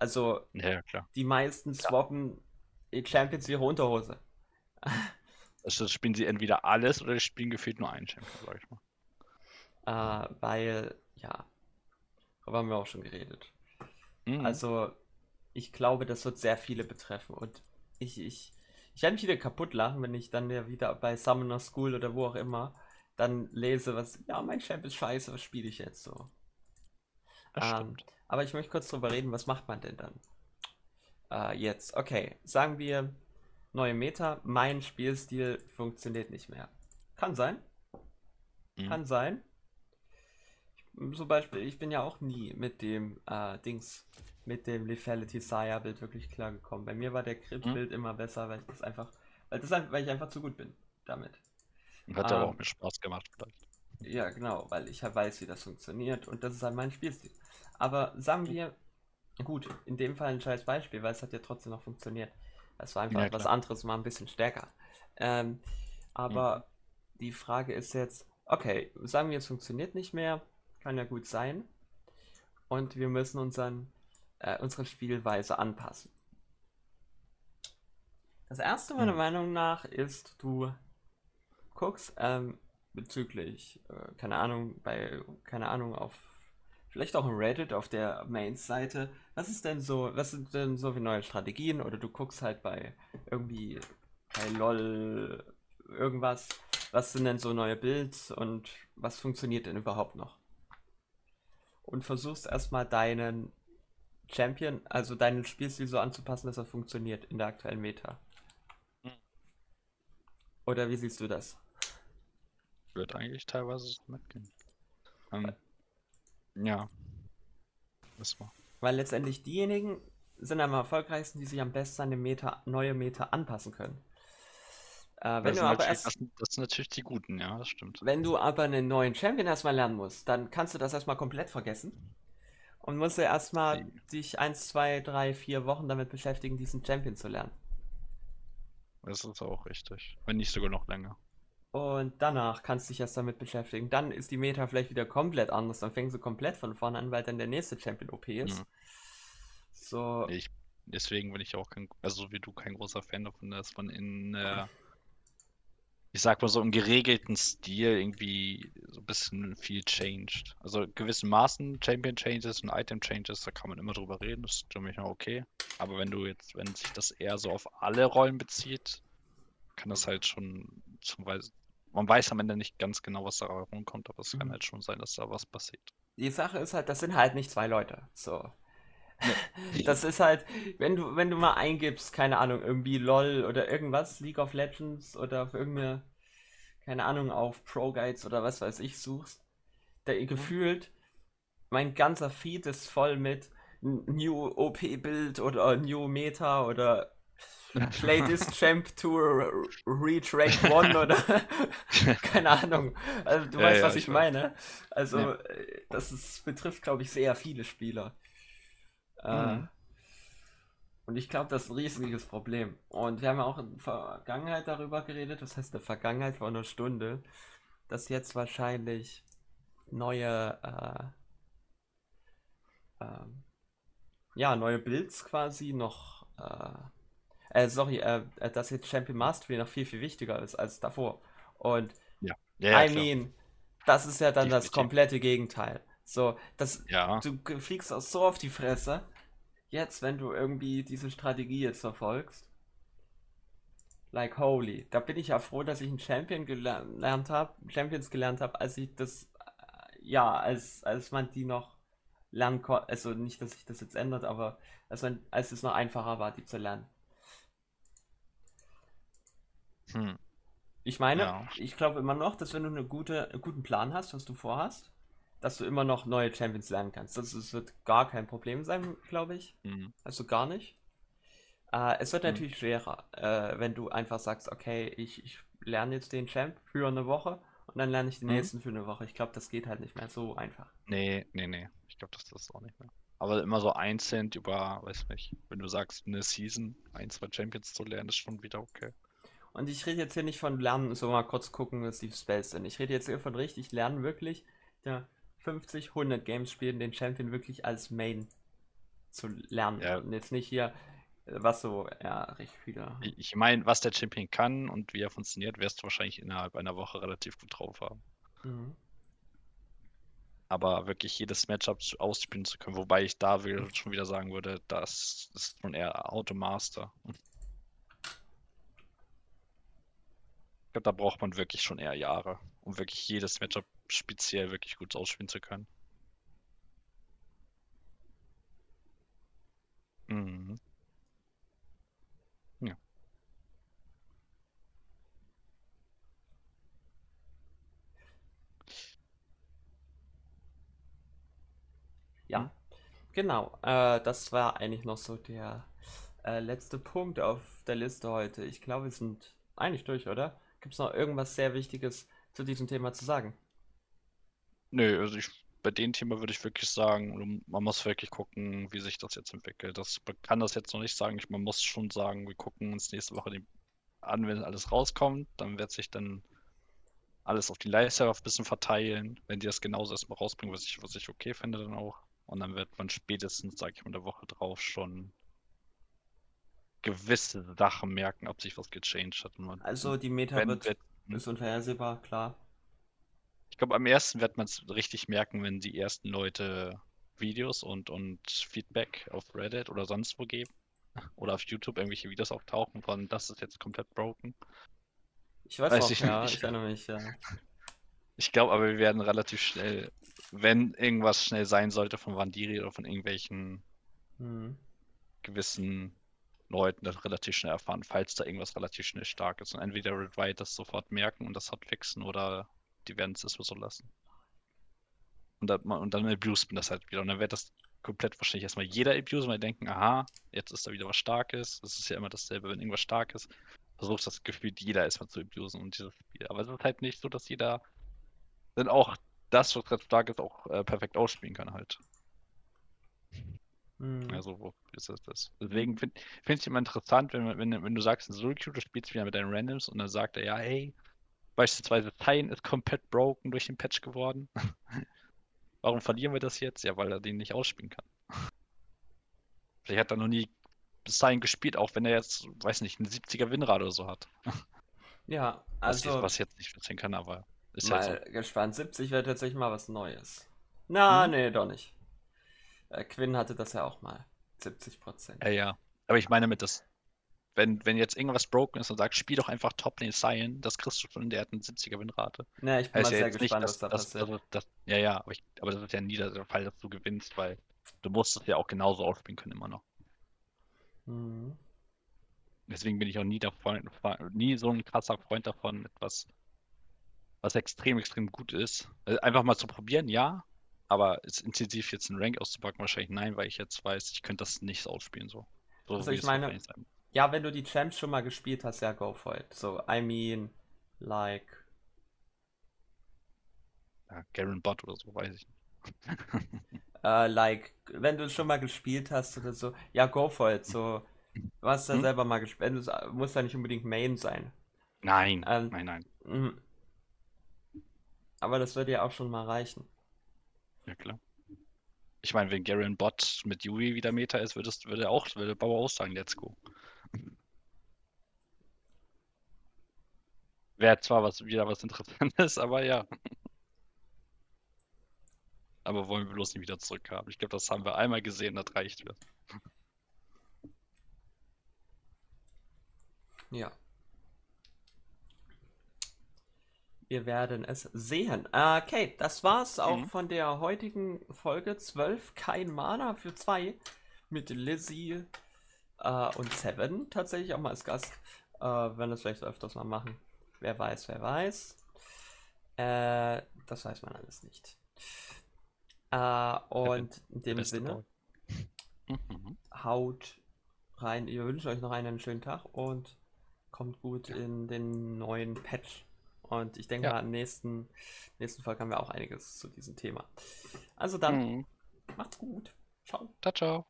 Also, Ja, ja, klar. die meisten swappen die Champions wie ihre Unterhose. Also spielen sie entweder alles oder spielen gefühlt nur einen Champion, sag ich mal. Äh, weil, ja, darüber haben wir auch schon geredet. Mhm. Also, ich glaube, das wird sehr viele betreffen. Und ich, ich, ich werde mich wieder kaputt lachen, wenn ich dann ja wieder bei Summoner School oder wo auch immer dann lese, was, ja, mein Champ ist scheiße, was spiele ich jetzt so? ähm, stimmt. Aber ich möchte kurz drüber reden, was macht man denn dann? Äh, jetzt, okay, sagen wir, neue Meta, mein Spielstil funktioniert nicht mehr. Kann sein, Mhm. kann sein. Ich- Zum Beispiel, ich bin ja auch nie mit dem äh, Dings, mit dem Lethality Sire Bild wirklich klargekommen. Bei mir war der Crit Mhm. Immer besser, weil ich das einfach, weil das weil ich einfach zu gut bin damit. Hat aber ähm, auch mir Spaß gemacht, vielleicht. Ja, genau, weil ich halt weiß, wie das funktioniert und das ist halt mein Spielstil. Aber sagen wir, gut, in dem Fall ein scheiß Beispiel, weil es hat ja trotzdem noch funktioniert. Es war einfach Ja, etwas anderes, mal ein bisschen stärker. Ähm, aber die Frage ist jetzt, okay, sagen wir, es funktioniert nicht mehr, kann ja gut sein. Und wir müssen unseren, äh, unsere Spielweise anpassen. Das erste meiner Hm. Meinung nach ist, du guckst ähm, bezüglich, äh, keine Ahnung, bei, keine Ahnung, auf, vielleicht auch im Reddit, auf der Main-Seite, was ist denn so, was sind denn so wie neue Strategien oder du guckst halt bei irgendwie, bei LOL irgendwas, was sind denn so neue Builds und was funktioniert denn überhaupt noch? Und versuchst erstmal deinen Champion, also deinen Spielstil so anzupassen, dass er funktioniert in der aktuellen Meta. Hm. Oder wie siehst du das? Wird eigentlich teilweise so mitgehen. Ähm, ja. Das war. Weil letztendlich diejenigen sind am erfolgreichsten, die sich am besten an die Meta, neue Meta anpassen können. Äh, wenn Das du aber erst, das, sind- das sind natürlich die Guten, ja, das stimmt. wenn du aber einen neuen Champion erstmal lernen musst, dann kannst du das erstmal komplett vergessen. Und musst du erstmal dich eins, zwei, drei, vier Wochen damit beschäftigen, diesen Champion zu lernen. Das ist auch richtig. Wenn nicht sogar noch länger. Und danach kannst du dich erst damit beschäftigen. Dann ist die Meta vielleicht wieder komplett anders. Dann fängst du komplett von vorne an, weil dann der nächste Champion OP ist. Mhm. So, Ich, deswegen bin ich auch kein, also so wie du, kein großer Fan davon, dass man in, äh, ich sag mal so im geregelten Stil irgendwie so ein bisschen viel changed. Also gewissen Maßen Champion Changes und Item Changes, da kann man immer drüber reden, das ist für mich noch okay. Aber wenn du jetzt, wenn sich das eher so auf alle Rollen bezieht, kann das halt schon zum Weise, man weiß am Ende nicht ganz genau, was da rumkommt, aber es kann Mhm. halt schon sein, dass da was passiert. die Sache ist halt, das sind halt nicht zwei Leute. So. Das ist halt, wenn du, wenn du mal eingibst, keine Ahnung, irgendwie LOL oder irgendwas, League of Legends oder auf irgendeine, keine Ahnung, auf Pro Guides oder was weiß ich suchst, da gefühlt, mein ganzer Feed ist voll mit New OP-Bild oder New Meta oder Play this Champ to r- reach Rank 1 oder keine Ahnung. Also, du Ja, weißt, ja, was ich ich meine. Also, Ja. äh, das ist, betrifft, glaube ich, sehr viele Spieler. Äh, Mhm. Und ich glaube, das ist ein riesiges Problem. Und wir haben ja auch in der Vergangenheit darüber geredet, das heißt, in der Vergangenheit vor einer Stunde, dass jetzt wahrscheinlich neue, äh, ähm, ja, neue Builds quasi noch, äh, sorry, äh, äh, dass jetzt Champion Mastery noch viel, viel wichtiger ist als davor. Und Ja, ja, I klar. mean, das ist ja dann das Definitiv. komplette Gegenteil. So, das, Ja, du fliegst auch so auf die Fresse. Jetzt, wenn du irgendwie diese Strategie jetzt verfolgst. Like holy. Da bin ich ja froh, dass ich einen Champion gelernt habe, Champions gelernt habe, als ich das, äh, ja, als, als man die noch lernen konnte. Also nicht, dass sich das jetzt ändert, aber als, man, als es noch einfacher war, die zu lernen. Hm. Ich meine, Ja. ich glaube immer noch, dass wenn du eine gute, einen guten Plan hast, was du vorhast, dass du immer noch neue Champions lernen kannst. Das, das wird gar kein Problem sein, glaube ich. Hm. Also gar nicht. Äh, es wird Hm. natürlich schwerer, äh, wenn du einfach sagst, okay, ich, ich lerne jetzt den Champ für eine Woche und dann lerne ich den Mhm. nächsten für eine Woche. Ich glaube, das geht halt nicht mehr so einfach. Nee, nee, nee. Ich glaube, das ist auch nicht mehr. Aber immer so einzeln über, weiß nicht, wenn du sagst, eine Season, ein, zwei Champions zu lernen, ist schon wieder okay. Und ich rede jetzt hier nicht von Lernen, so mal kurz gucken, was die Spells sind. Ich rede jetzt hier von richtig Lernen, wirklich ja, 50, 100 Games spielen, den Champion wirklich als Main zu lernen. Ja. Und jetzt nicht hier, was so, ja, recht viele. Ich, meine, was der Champion kann und wie er funktioniert, wirst du wahrscheinlich innerhalb einer Woche relativ gut drauf haben. Mhm. Aber wirklich jedes Matchup ausspielen zu können, wobei ich da will, schon wieder sagen würde, das ist schon eher Automaster. Ich glaube, da braucht man wirklich schon eher Jahre, um wirklich jedes Matchup speziell wirklich gut ausspielen zu können. Mhm. Ja, genau. Äh, das war eigentlich noch so der äh, letzte Punkt auf der Liste heute. Ich glaube, wir sind eigentlich durch, oder? Gibt es noch irgendwas sehr Wichtiges zu diesem Thema zu sagen? Nö, also ich, bei dem Thema würde ich wirklich sagen, man muss wirklich gucken, wie sich das jetzt entwickelt. Das, man kann das jetzt noch nicht sagen. Ich, man muss schon sagen, wir gucken uns nächste Woche die, an, wenn alles rauskommt. Dann wird sich dann alles auf die Live-Server ein bisschen verteilen. Wenn die das genauso erstmal rausbringen, was ich, was ich okay finde, dann auch. Und dann wird man spätestens, sag ich mal, in der Woche drauf schon gewisse Sachen merken, ob sich was gechanged hat. Man, Also die Meta wenn, wird, wird, ist unvorhersehbar, klar. Ich glaube, am ersten wird man es richtig merken, wenn die ersten Leute Videos und, und Feedback auf Reddit oder sonst wo geben. Oder auf YouTube irgendwelche Videos auftauchen von, das ist jetzt komplett broken. Ich weiß Weiß noch, ich ja, nicht. ich erinnere mich, ja. Ich glaube aber, wir werden relativ schnell, wenn irgendwas schnell sein sollte von Vandiri oder von irgendwelchen Hm. gewissen Leuten, das relativ schnell erfahren, falls da irgendwas relativ schnell stark ist. Und entweder Red White das sofort merken und das hotfixen oder die werden es so lassen. Und dann, und dann abuse man das halt wieder. Und dann wird das komplett wahrscheinlich erstmal jeder abuse, weil die denken, aha, jetzt ist da wieder was Starkes. Das ist ja immer dasselbe, wenn irgendwas stark ist. Versucht das gefühlt jeder erstmal zu abusen und dieses Spiel. Aber es ist halt nicht so, dass jeder dann auch das, was gerade stark ist, auch äh, perfekt ausspielen kann halt. Hm. Also, wo ist das? das? Deswegen finde find ich immer interessant, wenn, wenn, wenn du sagst, in Solo Queue, du spielst wieder mit deinen Randoms und dann sagt er, ja, hey, beispielsweise Tine ist komplett broken durch den Patch geworden. Warum verlieren wir das jetzt? Ja, weil er den nicht ausspielen kann. Vielleicht hat er noch nie bis dahin gespielt, auch wenn er jetzt, weiß nicht, einen 70er Winrad oder so hat. Ja, Was, also ich, was ich jetzt nicht erzählen kann, aber ist halt mal so. gespannt. 70 wäre tatsächlich mal was Neues. Na, Mhm. nee, doch nicht. Äh, Quinn hatte das ja auch mal. 70 Prozent. Ja, ja. Aber ich meine mit das, wenn, wenn jetzt irgendwas broken ist und sagt, spiel doch einfach Top Lane Cyan, das kriegst du schon, der hat eine 70er Winrate. Na, ich bin Heißt mal ja sehr jetzt nicht, gespannt, dass, was da passiert. also, das, ja, ja, aber, ich, aber das ist ja nie der Fall, dass du gewinnst, weil du musst es ja auch genauso ausspielen können immer noch. Mhm. Deswegen bin ich auch nie, davon, nie so ein krasser Freund davon, etwas, was extrem, extrem gut ist. Also einfach mal zu probieren, ja, aber es intensiv jetzt einen Rank auszupacken, wahrscheinlich nein, weil ich jetzt weiß, ich könnte das nicht ausspielen so. so Also ich meine- Ja, wenn du die Champs schon mal gespielt hast, ja, go for it. So, I mean, like, ja, Garen Bot oder so, weiß ich nicht. äh, like, wenn du es schon mal gespielt hast oder so, ja, go for it. So, du hast ja Hm? selber mal gespielt. Du musst ja nicht unbedingt Main sein. Nein, Ähm, nein, nein. Mhm. Aber das würde ja auch schon mal reichen. Ja, klar. Ich meine, wenn Garen Bot mit Yui wieder Meta ist, würdest, würde er auch, würde Bauer auch sagen, let's go. Wäre zwar was, wieder was Interessantes, aber ja. Aber wollen wir bloß nicht wieder zurückhaben. Ich glaube, das haben wir einmal gesehen, das reicht mir. Ja. Wir werden es sehen. Okay, das war's auch Mhm. von der heutigen Folge 12. Kein Mana für zwei mit Lizzie äh, und Seven tatsächlich auch mal als Gast. Äh, werden das vielleicht öfters mal machen. Wer weiß, wer weiß. Äh, das weiß man alles nicht. Äh, und in dem Sinne. Mhm. haut rein. Wir wünschen euch noch einen schönen Tag und kommt gut in den neuen Patch. Und ich denke Ja. mal, im nächsten, nächsten Folge haben wir auch einiges zu diesem Thema. Also dann, Mhm. macht's gut. Ciao. Ciao, ciao.